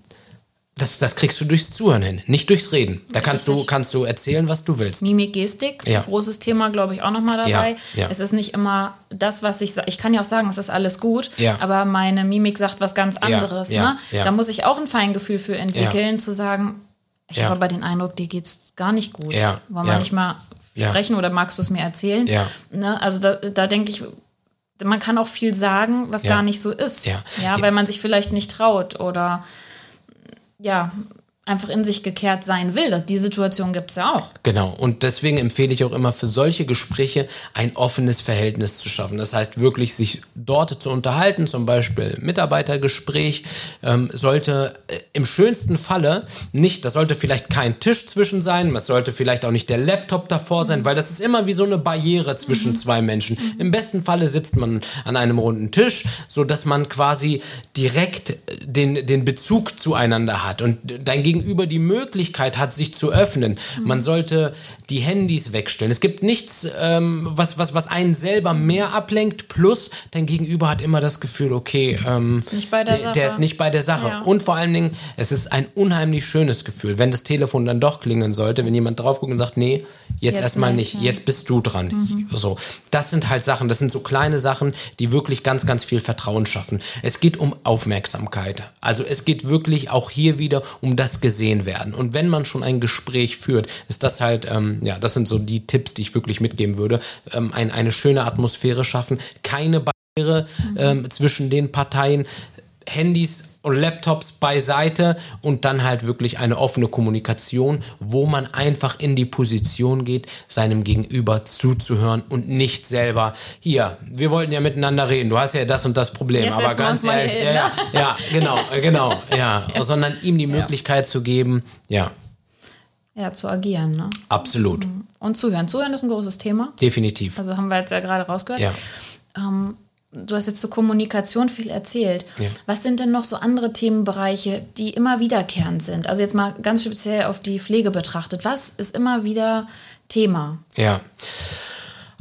Das, das kriegst du durchs Zuhören hin, nicht durchs Reden. Da kannst du, kannst du erzählen, was du willst. Mimik, Gestik, ja. großes Thema, glaube ich, auch nochmal dabei. Ja, ja. Es ist nicht immer das, was ich sage. Ich kann ja auch sagen, es ist alles gut, aber meine Mimik sagt was ganz anderes. Ne? Da muss ich auch ein Feingefühl für entwickeln, zu sagen, ich habe aber den Eindruck, dir geht es gar nicht gut. Wollen wir nicht mal sprechen oder magst du es mir erzählen? Ne? Also da, da denke ich, man kann auch viel sagen, was gar nicht so ist. Ja. weil man sich vielleicht nicht traut oder ja, einfach in sich gekehrt sein will. Die Situation gibt es ja auch. Genau. Und deswegen empfehle ich auch immer für solche Gespräche ein offenes Verhältnis zu schaffen. Das heißt wirklich, sich dort zu unterhalten, zum Beispiel Mitarbeitergespräch, ähm, sollte äh, im schönsten Falle nicht, das sollte vielleicht kein Tisch zwischen sein, es sollte vielleicht auch nicht der Laptop davor sein, weil das ist immer wie so eine Barriere zwischen mhm. zwei Menschen. Mhm. Im besten Falle sitzt man an einem runden Tisch, so dass man quasi direkt den, den Bezug zueinander hat und dein Gegenüber die Möglichkeit hat, sich zu öffnen. Mhm. Man sollte die Handys wegstellen. Es gibt nichts, ähm, was, was, was einen selber mehr ablenkt, plus dein Gegenüber hat immer das Gefühl, okay, ähm, ist der, der, ist nicht bei der Sache. Ja. Und vor allen Dingen, es ist ein unheimlich schönes Gefühl, wenn das Telefon dann doch klingeln sollte, wenn jemand drauf guckt und sagt, nee, jetzt, jetzt erstmal nicht, nicht, jetzt bist du dran. Mhm. So, das sind halt Sachen, das sind so kleine Sachen, die wirklich ganz, ganz viel Vertrauen schaffen. Es geht um Aufmerksamkeit. Also es geht wirklich auch hier wieder um das gesehen werden. Und wenn man schon ein Gespräch führt, ist das halt, ähm, ja, das sind so die Tipps, die ich wirklich mitgeben würde. Ähm, ein, eine schöne Atmosphäre schaffen, keine Barriere mhm. ähm, zwischen den Parteien, Handys und Laptops beiseite und dann halt wirklich eine offene Kommunikation, wo man einfach in die Position geht, seinem Gegenüber zuzuhören und nicht selber, hier, wir wollten ja miteinander reden, du hast ja das und das Problem, Jetzt aber ganz ehrlich, hin, ja, ne? ja, genau, genau, ja, sondern ihm die Möglichkeit ja. zu geben, ja, ja, zu agieren. Ne? Absolut. Mhm. Und zuhören. Zuhören ist ein großes Thema. Definitiv. Also haben wir jetzt ja gerade rausgehört. Ja. Ähm, du hast jetzt zur Kommunikation viel erzählt. Ja. Was sind denn noch so andere Themenbereiche, die immer wiederkehrend sind? Also jetzt mal ganz speziell auf die Pflege betrachtet. Was ist immer wieder Thema? Ja.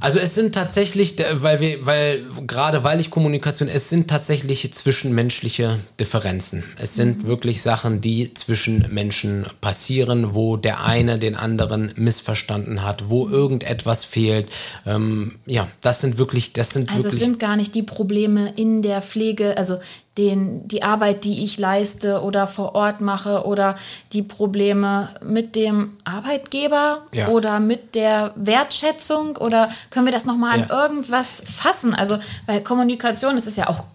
Also es sind tatsächlich, weil wir, weil gerade weil ich Kommunikation, es sind tatsächlich zwischenmenschliche Differenzen. Es sind mhm. wirklich Sachen, die zwischen Menschen passieren, wo der eine den anderen missverstanden hat, wo irgendetwas fehlt. Ähm, ja, das sind wirklich, das sind also wirklich. es sind gar nicht die Probleme in der Pflege, also den, die Arbeit, die ich leiste oder vor Ort mache oder die Probleme mit dem Arbeitgeber ja. oder mit der Wertschätzung oder können wir das nochmal ja. an irgendwas fassen? Also, weil Kommunikation, das ist ja auch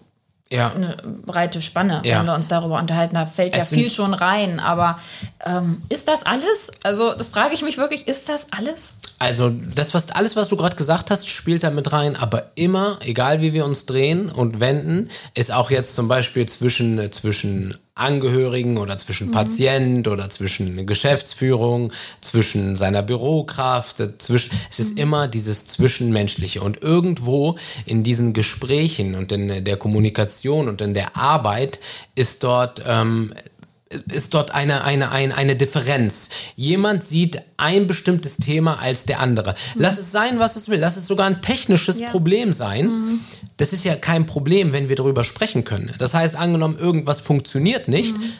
ja. eine breite Spanne, ja. wenn wir uns darüber unterhalten. Da fällt es ja viel schon rein. Aber ähm, ist das alles? Also, das frage ich mich wirklich, ist das alles? Also, das, was, alles, was du gerade gesagt hast, spielt da mit rein, aber immer, egal wie wir uns drehen und wenden, ist auch jetzt zum Beispiel zwischen, zwischen Angehörigen oder zwischen mhm. Patient oder zwischen Geschäftsführung, zwischen seiner Bürokraft, zwischen, es ist mhm. immer dieses Zwischenmenschliche. Und irgendwo in diesen Gesprächen und in der Kommunikation und in der Arbeit ist dort ähm, ist dort eine, eine, eine, eine Differenz. Jemand sieht ein bestimmtes Thema als der andere. Mhm. Lass es sein, was es will. Lass es sogar ein technisches ja. Problem sein. Mhm. Das ist ja kein Problem, wenn wir darüber sprechen können. Das heißt, angenommen, irgendwas funktioniert nicht, mhm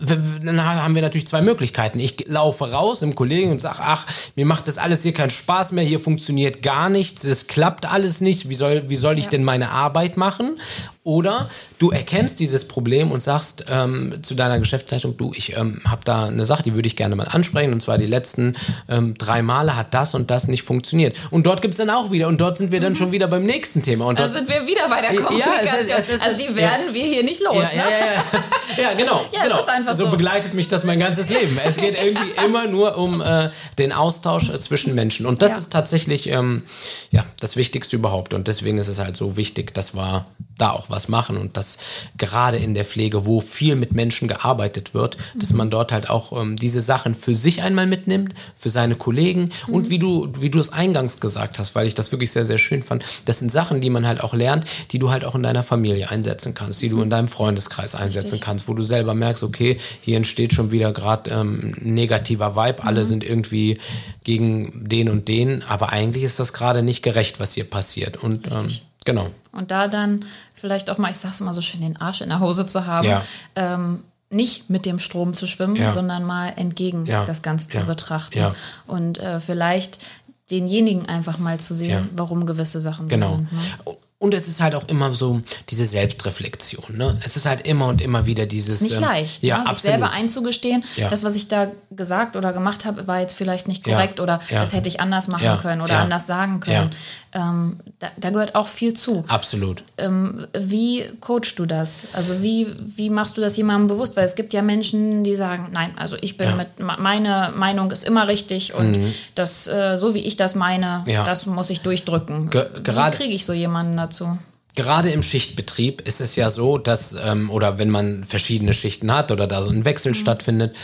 dann haben wir natürlich zwei Möglichkeiten. Ich laufe raus im Kollegen und sage, ach, mir macht das alles hier keinen Spaß mehr, hier funktioniert gar nichts, es klappt alles nicht, wie soll, wie soll ich ja. denn meine Arbeit machen? Oder du erkennst dieses Problem und sagst ähm, zu deiner Geschäftsleitung, du, ich ähm, habe da eine Sache, die würde ich gerne mal ansprechen. Und zwar die letzten ähm, drei Male hat das und das nicht funktioniert. Und dort gibt es dann auch wieder. Und dort sind wir dann mhm. schon wieder beim nächsten Thema. Und da sind wir wieder bei der Kommunikation. Ja, es ist, es ist, also die werden ja. wir hier nicht los. Ja, ne? ja, ja, ja. genau. ja, genau. ist einfach so. so begleitet mich das mein ganzes Leben. Es geht irgendwie immer nur um äh, den Austausch äh, zwischen Menschen. Und das ist tatsächlich ähm, ja, das Wichtigste überhaupt. Und deswegen ist es halt so wichtig, dass wir da auch was sowas machen und dass gerade in der Pflege, wo viel mit Menschen gearbeitet wird, mhm. dass man dort halt auch ähm, diese Sachen für sich einmal mitnimmt, für seine Kollegen mhm. und wie du, wie du es eingangs gesagt hast, weil ich das wirklich sehr, sehr schön fand, das sind Sachen, die man halt auch lernt, die du halt auch in deiner Familie einsetzen kannst, die du in deinem Freundeskreis einsetzen Richtig. kannst, wo du selber merkst, okay, hier entsteht schon wieder gerade ähm, negativer Vibe, alle mhm. sind irgendwie gegen den und den, aber eigentlich ist das gerade nicht gerecht, was hier passiert. Und ähm, genau. Und da dann vielleicht auch mal, ich sag's mal so schön, den Arsch in der Hose zu haben. Ja. Ähm, nicht mit dem Strom zu schwimmen, ja. sondern mal entgegen ja. das Ganze zu betrachten. Und äh, vielleicht denjenigen einfach mal zu sehen, warum gewisse Sachen genau. so sind. Ne? Und es ist halt auch immer so diese Selbstreflexion. Ne? Es ist halt immer und immer wieder dieses. Nicht ähm, leicht, ja, ne? sich selber einzugestehen, ja. das, was ich da gesagt oder gemacht habe, war jetzt vielleicht nicht korrekt ja. oder ja. das hätte ich anders machen können oder anders sagen können. Ähm, da, da, gehört auch viel zu. Absolut. Ähm, wie coachst du das? Also wie, wie machst du das jemandem bewusst? Weil es gibt ja Menschen, die sagen, nein, also ich bin mit, meine Meinung ist immer richtig und mhm. das, äh, so wie ich das meine, das muss ich durchdrücken. Ge wie kriege ich so jemanden dazu? Gerade im Schichtbetrieb ist es ja so, dass, ähm, oder wenn man verschiedene Schichten hat oder da so ein Wechsel mhm. stattfindet,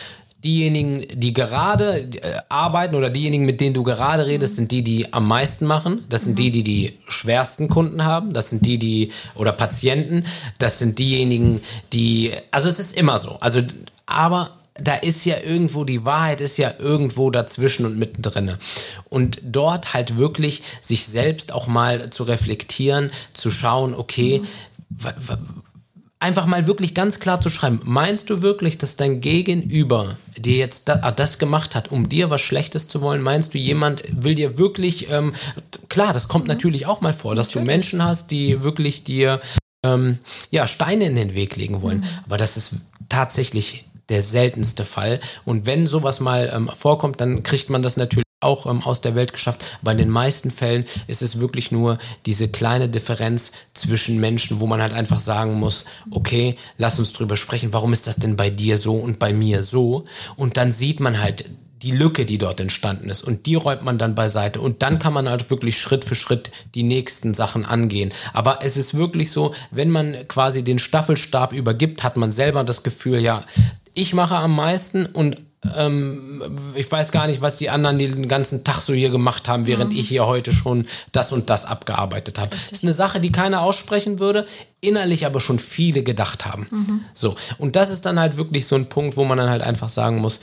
diejenigen, die gerade äh, arbeiten oder diejenigen, mit denen du gerade redest, sind die, die am meisten machen. Das sind die, die die schwersten Kunden haben. Das sind die, die, oder Patienten. Das sind diejenigen, die, also es ist immer so. Also, aber da ist ja irgendwo, die Wahrheit ist ja irgendwo dazwischen und mittendrin. Und dort halt wirklich sich selbst auch mal zu reflektieren, zu schauen, okay, mhm einfach mal wirklich ganz klar zu schreiben, meinst du wirklich, dass dein Gegenüber dir jetzt das, ah, das gemacht hat, um dir was Schlechtes zu wollen? Meinst du, jemand will dir wirklich, ähm, klar, das kommt mhm. natürlich auch mal vor, dass natürlich. du Menschen hast, die wirklich dir ähm, ja, Steine in den Weg legen wollen. Mhm. Aber das ist tatsächlich der seltenste Fall. Und wenn sowas mal ähm, vorkommt, dann kriegt man das natürlich auch ähm, aus der Welt geschafft. Aber in den meisten Fällen ist es wirklich nur diese kleine Differenz zwischen Menschen, wo man halt einfach sagen muss, okay, lass uns drüber sprechen, warum ist das denn bei dir so und bei mir so? Und dann sieht man halt die Lücke, die dort entstanden ist. Und die räumt man dann beiseite. Und dann kann man halt wirklich Schritt für Schritt die nächsten Sachen angehen. Aber es ist wirklich so, wenn man quasi den Staffelstab übergibt, hat man selber das Gefühl, ja, ich mache am meisten und ähm, ich weiß gar nicht, was die anderen den ganzen Tag so hier gemacht haben, während mhm. ich hier heute schon das und das abgearbeitet habe. Das ist eine Sache, die keiner aussprechen würde, innerlich aber schon viele gedacht haben. Mhm. So. Und das ist dann halt wirklich so ein Punkt, wo man dann halt einfach sagen muss,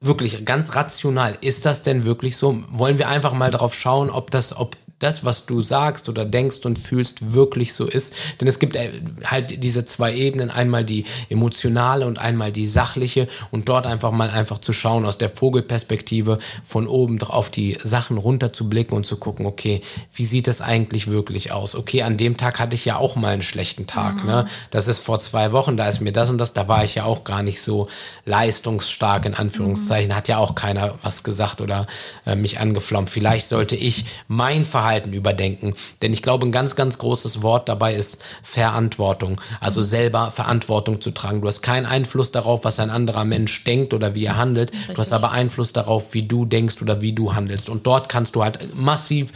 wirklich ganz rational, ist das denn wirklich so? Wollen wir einfach mal darauf schauen, ob das, ob das, was du sagst oder denkst und fühlst, wirklich so ist. Denn es gibt äh, halt diese zwei Ebenen, einmal die emotionale und einmal die sachliche und dort einfach mal einfach zu schauen, aus der Vogelperspektive von oben auf die Sachen runter zu blicken und zu gucken, okay, wie sieht das eigentlich wirklich aus? Okay, an dem Tag hatte ich ja auch mal einen schlechten Tag. Ne? Mhm. Ne? Das ist vor zwei Wochen, da ist mir das und das, da war ich ja auch gar nicht so leistungsstark, in Anführungszeichen, mhm. hat ja auch keiner was gesagt oder äh, mich angeflommt. Vielleicht sollte ich mein Verhalten Verhalten überdenken. Denn ich glaube, ein ganz, ganz großes Wort dabei ist Verantwortung. Also selber Verantwortung zu tragen. Du hast keinen Einfluss darauf, was ein anderer Mensch denkt oder wie er handelt. Richtig. Du hast aber Einfluss darauf, wie du denkst oder wie du handelst. Und dort kannst du halt massiv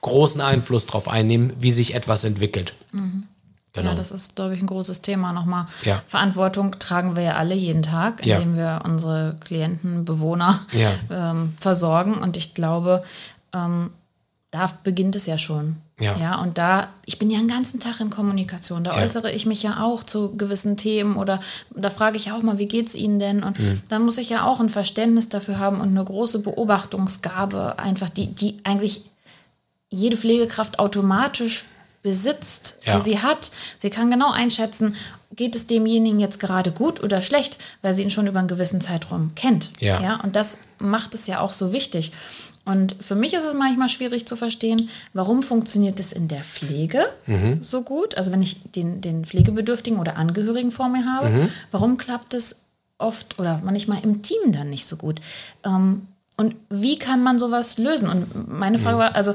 großen Einfluss darauf einnehmen, wie sich etwas entwickelt. Mhm. Genau. Ja, das ist, glaube ich, ein großes Thema nochmal. Ja. Verantwortung tragen wir ja alle jeden Tag, indem ja. wir unsere Klienten, Bewohner ja. ähm, versorgen. Und ich glaube, ähm, da beginnt es ja schon. Ja. ja. Und da, ich bin ja den ganzen Tag in Kommunikation. Da ja. äußere ich mich ja auch zu gewissen Themen oder da frage ich auch mal, wie geht es Ihnen denn? Und mhm. dann muss ich ja auch ein Verständnis dafür haben und eine große Beobachtungsgabe, einfach, die, die eigentlich jede Pflegekraft automatisch besitzt, ja. die sie hat. Sie kann genau einschätzen, geht es demjenigen jetzt gerade gut oder schlecht, weil sie ihn schon über einen gewissen Zeitraum kennt. Ja. ja. Und das macht es ja auch so wichtig. Und für mich ist es manchmal schwierig zu verstehen, warum funktioniert es in der Pflege mhm. so gut? Also wenn ich den, den Pflegebedürftigen oder Angehörigen vor mir habe, mhm. warum klappt es oft oder manchmal im Team dann nicht so gut? Ähm, und wie kann man sowas lösen? Und meine Frage mhm. war, also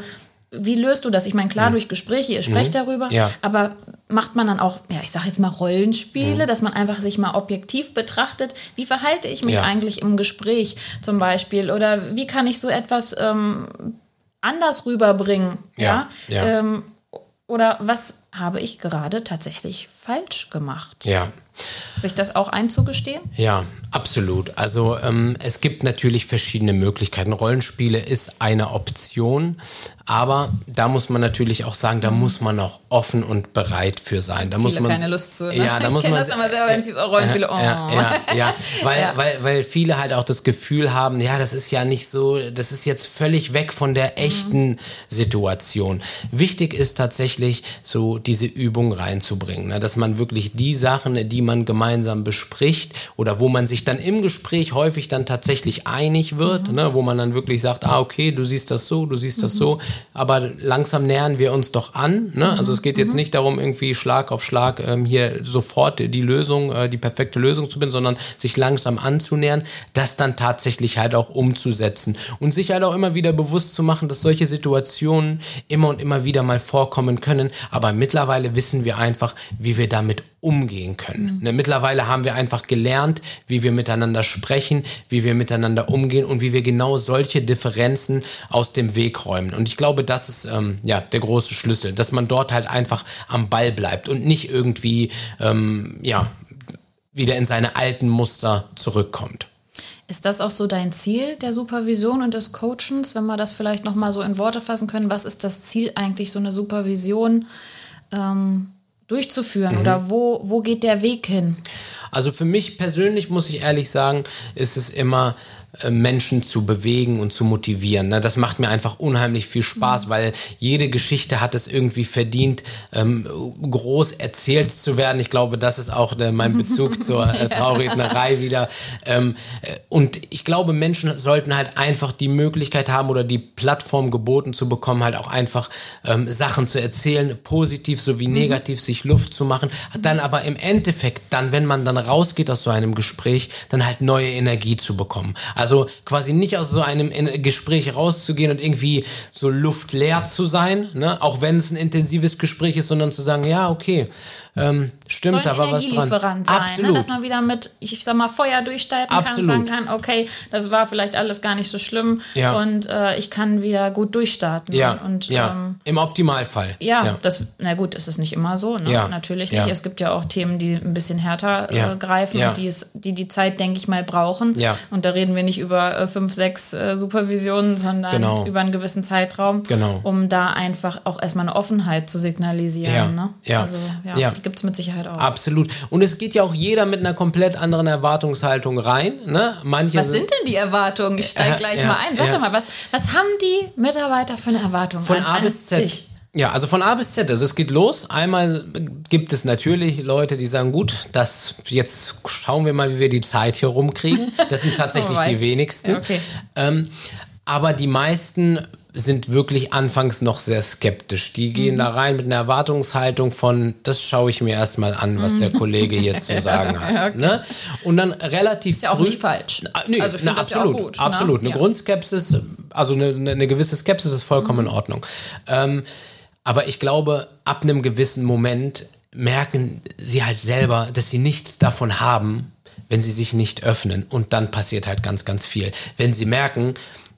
wie löst du das? Ich meine, klar, mhm. durch Gespräche, ihr sprecht mhm. darüber, ja. aber macht man dann auch, ja, ich sage jetzt mal Rollenspiele, mhm. dass man einfach sich mal objektiv betrachtet, wie verhalte ich mich ja. eigentlich im Gespräch zum Beispiel oder wie kann ich so etwas ähm, anders rüberbringen, ja, ja? Ähm, oder was habe ich gerade tatsächlich falsch gemacht. Ja. Sich das auch einzugestehen? Ja, absolut. Also ähm, es gibt natürlich verschiedene Möglichkeiten. Rollenspiele ist eine Option, aber da muss man natürlich auch sagen, da muss man auch offen und bereit für sein. Da Viele muss man keine Lust zu. Ne? Ja, da ich muss man das immer selber, wenn es auch Rollenspiele. Oh. Ja, ja, ja, weil, ja. Weil, weil viele halt auch das Gefühl haben, ja, das ist ja nicht so, das ist jetzt völlig weg von der echten mhm. Situation. Wichtig ist tatsächlich so diese Übung reinzubringen, ne? dass man wirklich die Sachen, die man gemeinsam bespricht oder wo man sich dann im Gespräch häufig dann tatsächlich einig wird, mhm. ne? wo man dann wirklich sagt, ah, okay, du siehst das so, du siehst mhm. das so, aber langsam nähern wir uns doch an. Ne? Also es geht jetzt mhm. nicht darum, irgendwie Schlag auf Schlag ähm, hier sofort die Lösung, äh, die perfekte Lösung zu finden, sondern sich langsam anzunähern, das dann tatsächlich halt auch umzusetzen und sich halt auch immer wieder bewusst zu machen, dass solche Situationen immer und immer wieder mal vorkommen können, aber mittlerweile wissen wir einfach, wie wir damit umgehen können. Mhm. Ne, mittlerweile haben wir einfach gelernt, wie wir miteinander sprechen, wie wir miteinander umgehen und wie wir genau solche Differenzen aus dem Weg räumen. Und ich glaube, das ist ähm, ja der große Schlüssel, dass man dort halt einfach am Ball bleibt und nicht irgendwie ähm, ja wieder in seine alten Muster zurückkommt. Ist das auch so dein Ziel der Supervision und des Coachens, wenn wir das vielleicht noch mal so in Worte fassen können? Was ist das Ziel eigentlich, so eine Supervision ähm, durchzuführen? Mhm. Oder wo, wo geht der Weg hin? Also für mich persönlich muss ich ehrlich sagen, ist es immer Menschen zu bewegen und zu motivieren. Ne? Das macht mir einfach unheimlich viel Spaß, mhm. weil jede Geschichte hat es irgendwie verdient, ähm, groß erzählt zu werden. Ich glaube, das ist auch äh, mein Bezug zur äh, Traurednerei wieder. Ähm, äh, und ich glaube, Menschen sollten halt einfach die Möglichkeit haben oder die Plattform geboten zu bekommen, halt auch einfach ähm, Sachen zu erzählen, positiv sowie mhm. negativ, sich Luft zu machen. Dann aber im Endeffekt, dann, wenn man dann rausgeht aus so einem Gespräch, dann halt neue Energie zu bekommen. Also quasi nicht aus so einem Gespräch rauszugehen und irgendwie so luftleer zu sein, ne? auch wenn es ein intensives Gespräch ist, sondern zu sagen, ja, okay, ähm, stimmt, da war was dran. Sein, ne? Absolut. Ne? Dass man wieder mit, ich sag mal, Feuer durchstarten Absolut. kann und sagen kann, okay, das war vielleicht alles gar nicht so schlimm ja. und äh, ich kann wieder gut durchstarten. Ja, und, ja. Ähm, im Optimalfall. Ja, ja, das, na gut, ist es nicht immer so, ne? ja. natürlich nicht. Es gibt ja auch Themen, die ein bisschen härter äh, greifen und die, es, die die Zeit, denke ich mal, brauchen. Ja. Und da reden wir nicht über äh, fünf, sechs äh, Supervisionen, sondern genau. über einen gewissen Zeitraum, genau. um da einfach auch erstmal eine Offenheit zu signalisieren. Ja. Ne? Ja. Also, ja, Die gibt es mit Sicherheit auch. Absolut. Und es geht ja auch jeder mit einer komplett anderen Erwartungshaltung rein. Ne? Manche was sind denn die Erwartungen? Ich steige gleich ja, mal ein. Sag doch mal, was, was haben die Mitarbeiter für eine Erwartung Von an, A bis Z. Dich? Ja, also von A bis Z. Also es geht los. Einmal gibt es natürlich Leute, die sagen, gut, das jetzt schauen wir mal, wie wir die Zeit hier rumkriegen. Das sind tatsächlich oh die wenigsten. Ja, okay. ähm, aber die meisten sind wirklich anfangs noch sehr skeptisch. Die gehen mhm. da rein mit einer Erwartungshaltung von, das schaue ich mir erstmal an, was der Kollege hier zu sagen hat. okay. ne? Und dann relativ Ist ja auch früh, nicht falsch. Nee, also na, absolut, gut, ne? absolut. Ne? Eine ja. Grundskepsis, also eine, eine, gewisse Skepsis ist vollkommen mhm. in Ordnung. Ähm, aber ich glaube, ab einem gewissen Moment merken sie halt selber, dass sie nichts davon haben, wenn sie sich nicht öffnen. Und dann passiert halt ganz, ganz viel. Wenn sie merken,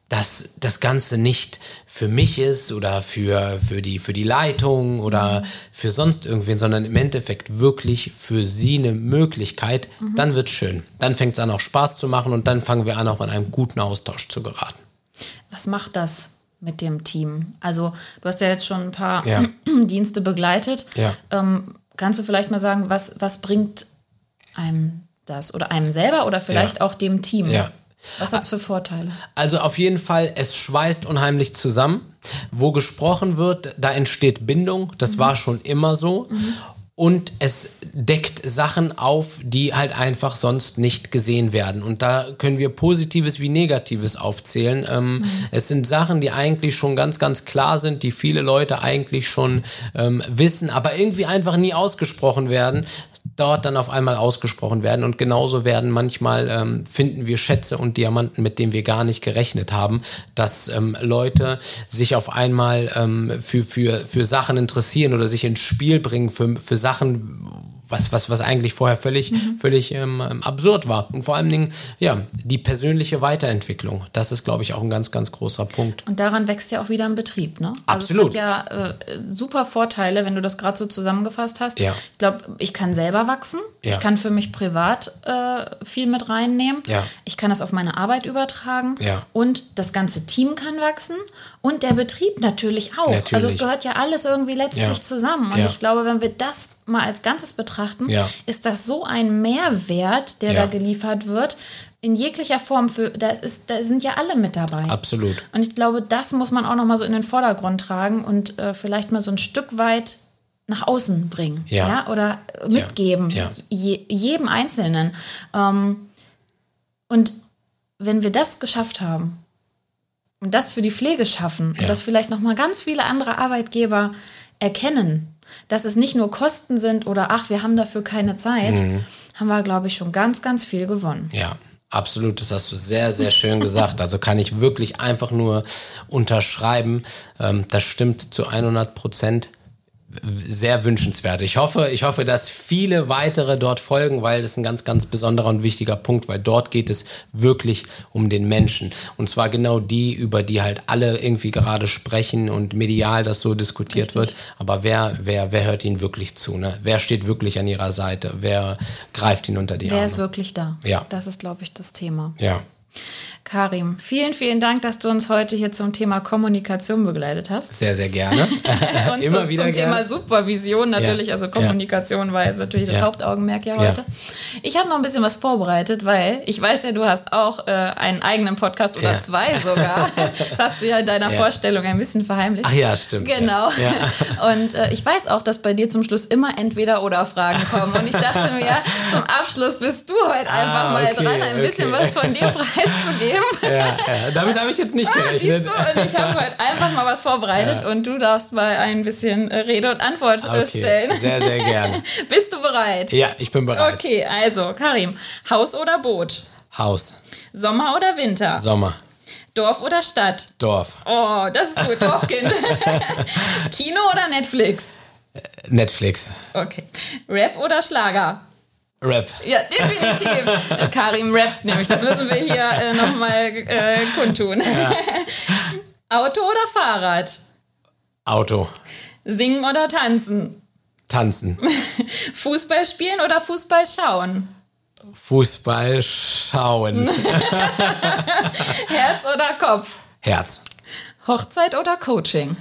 dass das Ganze nicht für mich ist oder für, für, die, für die Leitung oder mhm. für sonst irgendwen, sondern im Endeffekt wirklich für sie eine Möglichkeit, mhm. dann wird's schön. Dann fängt es an, auch Spaß zu machen und dann fangen wir an, auch in einen guten Austausch zu geraten. Was macht das mit dem Team? Also, du hast ja jetzt schon ein paar ja. Dienste begleitet. Ja. Ähm, kannst du vielleicht mal sagen, was, was bringt einem das oder einem selber oder vielleicht ja. auch dem Team? Ja. Was hat es für Vorteile? Also auf jeden Fall, es schweißt unheimlich zusammen. Wo gesprochen wird, da entsteht Bindung. Das mhm. war schon immer so. Mhm. Und es deckt Sachen auf, die halt einfach sonst nicht gesehen werden. Und da können wir Positives wie Negatives aufzählen. Ähm, mhm. Es sind Sachen, die eigentlich schon ganz, ganz klar sind, die viele Leute eigentlich schon ähm, wissen, aber irgendwie einfach nie ausgesprochen werden dort dann auf einmal ausgesprochen werden. Und genauso werden manchmal, ähm, finden wir Schätze und Diamanten, mit denen wir gar nicht gerechnet haben, dass ähm, Leute sich auf einmal ähm, für, für, für Sachen interessieren oder sich ins Spiel bringen für, für Sachen, was, was, was eigentlich vorher völlig, mhm. völlig ähm, absurd war. Und vor allen Dingen, ja, die persönliche Weiterentwicklung. Das ist, glaube ich, auch ein ganz, ganz großer Punkt. Und daran wächst ja auch wieder ein Betrieb, ne? Absolut. Also es hat ja äh, super Vorteile, wenn du das gerade so zusammengefasst hast. Ja. Ich glaube, ich kann selber wachsen. Ja. Ich kann für mich privat äh, viel mit reinnehmen. Ja. Ich kann das auf meine Arbeit übertragen. Ja. Und das ganze Team kann wachsen. Und der Betrieb natürlich auch. Natürlich. Also es gehört ja alles irgendwie letztlich Ja. zusammen. Und Ja. ich glaube, wenn wir das mal als Ganzes betrachten, Ja. ist das so ein Mehrwert, der Ja. da geliefert wird. In jeglicher Form für, da, ist, da sind ja alle mit dabei. Absolut. Und ich glaube, das muss man auch noch mal so in den Vordergrund tragen und äh, vielleicht mal so ein Stück weit nach außen bringen. Ja. Oder äh, mitgeben. Ja. Je, jedem Einzelnen. Ähm, und wenn wir das geschafft haben und das für die Pflege schaffen Ja. und das vielleicht noch mal ganz viele andere Arbeitgeber erkennen, dass es nicht nur Kosten sind oder ach, wir haben dafür keine Zeit, Mhm. haben wir, glaube ich, schon ganz, ganz viel gewonnen. Ja, absolut. Das hast du sehr, sehr schön gesagt. Also kann ich wirklich einfach nur unterschreiben. Ähm, das stimmt zu 100 Prozent. Sehr wünschenswert. Ich hoffe, ich hoffe, dass viele weitere dort folgen, weil das ein ganz, ganz besonderer und wichtiger Punkt, weil dort geht es wirklich um den Menschen. Und zwar genau die, über die halt alle irgendwie gerade sprechen und medial das so diskutiert Richtig. wird. Aber wer, wer, wer hört ihnen wirklich zu? Ne? Wer steht wirklich an ihrer Seite? Wer greift ihn unter die Wer Arme? ist wirklich da? Ja. Das ist, glaube ich, das Thema. ja. Karim, vielen, vielen Dank, dass du uns heute hier zum Thema Kommunikation begleitet hast. Sehr, sehr gerne. Und Immer zu, wieder zum gerne. Thema Supervision natürlich, Ja, also Kommunikation war jetzt natürlich das Ja. Hauptaugenmerk ja Ja. heute. Ich habe noch ein bisschen was vorbereitet, weil ich weiß ja, du hast auch äh, einen eigenen Podcast oder Ja. zwei sogar. Das hast du ja in deiner Ja. Vorstellung ein bisschen verheimlicht. Ach ja, stimmt. Genau. Ja. Ja. Und äh, ich weiß auch, dass bei dir zum Schluss immer entweder oder Fragen kommen. Und ich dachte mir, ja, zum Abschluss bist du heute einfach Ah, mal okay, dran, ein bisschen okay. was von dir preiszugeben. Ja, ja. Damit habe ich jetzt nicht Ah, gerechnet. siehst du, und ich habe heute einfach mal was vorbereitet Ja. und du darfst mal ein bisschen äh, Rede und Antwort äh, Okay, stellen. sehr, sehr gerne. Bist du bereit? Ja, ich bin bereit. Okay, also Karim, Haus oder Boot? Haus, Sommer oder Winter? Sommer, Dorf oder Stadt? Dorf, Oh, das ist gut, Dorfkind. Kino oder Netflix? Netflix, Okay. Rap oder Schlager? Rap, Ja, definitiv. Karim rappt nämlich. Das müssen wir hier äh, nochmal äh, kundtun. Auto oder Fahrrad? Auto, Singen oder tanzen? Tanzen, Fußball spielen oder Fußball schauen? Fußball schauen, Herz oder Kopf? Herz. Hochzeit oder Coaching?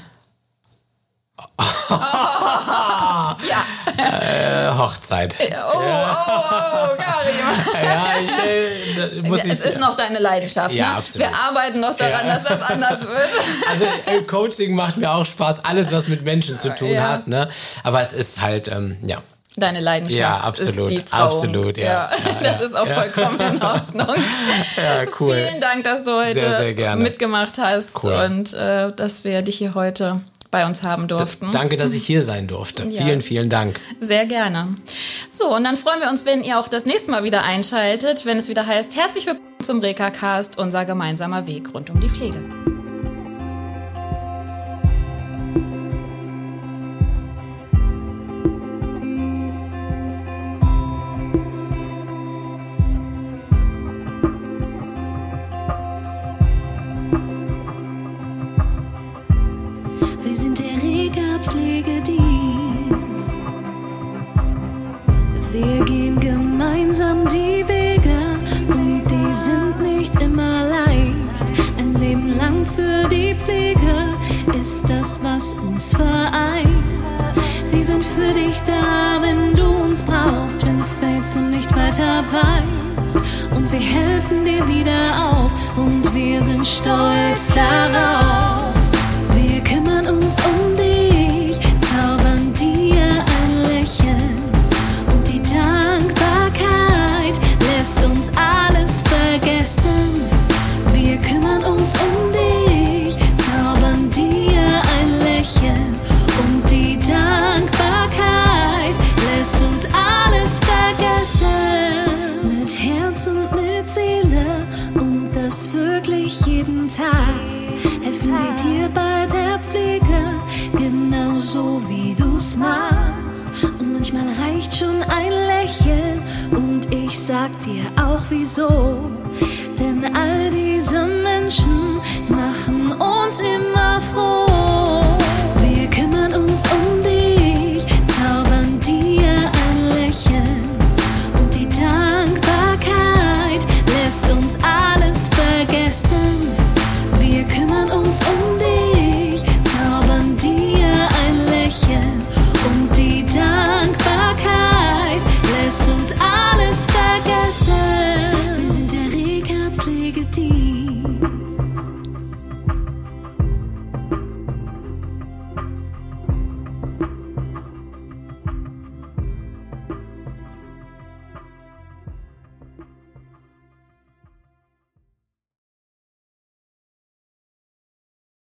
Ja. Äh, Hochzeit. Oh, oh, oh, Karim. Ja, ich, äh, muss Es ich, ist noch deine Leidenschaft. Ja, ne? absolut. Wir arbeiten noch daran, Ja. dass das anders wird. Also äh, Coaching macht mir auch Spaß, alles was mit Menschen zu tun Ja. hat, ne? Aber es ist halt, ähm, ja. Deine Leidenschaft Ja, absolut, ist die Trauung. absolut, ja. Ja, das ja, ist auch ja. vollkommen in Ordnung. Ja, cool. Vielen Dank, dass du heute Sehr, sehr mitgemacht hast Cool. und äh, dass wir dich hier heute bei uns haben durften. Danke, dass ich hier sein durfte. Ja. Vielen, vielen Dank. Sehr gerne. So, und dann freuen wir uns, wenn ihr auch das nächste Mal wieder einschaltet, wenn es wieder heißt, herzlich willkommen zum Reka-Cast, unser gemeinsamer Weg rund um die Pflege. Gemeinsam die Wege und die sind nicht immer leicht. Ein Leben lang für die Pflege ist das, was uns vereint. Wir sind für dich da, wenn du uns brauchst, wenn du fällst und nicht weiter weißt. Und wir helfen dir wieder auf und wir sind stolz darauf. Reicht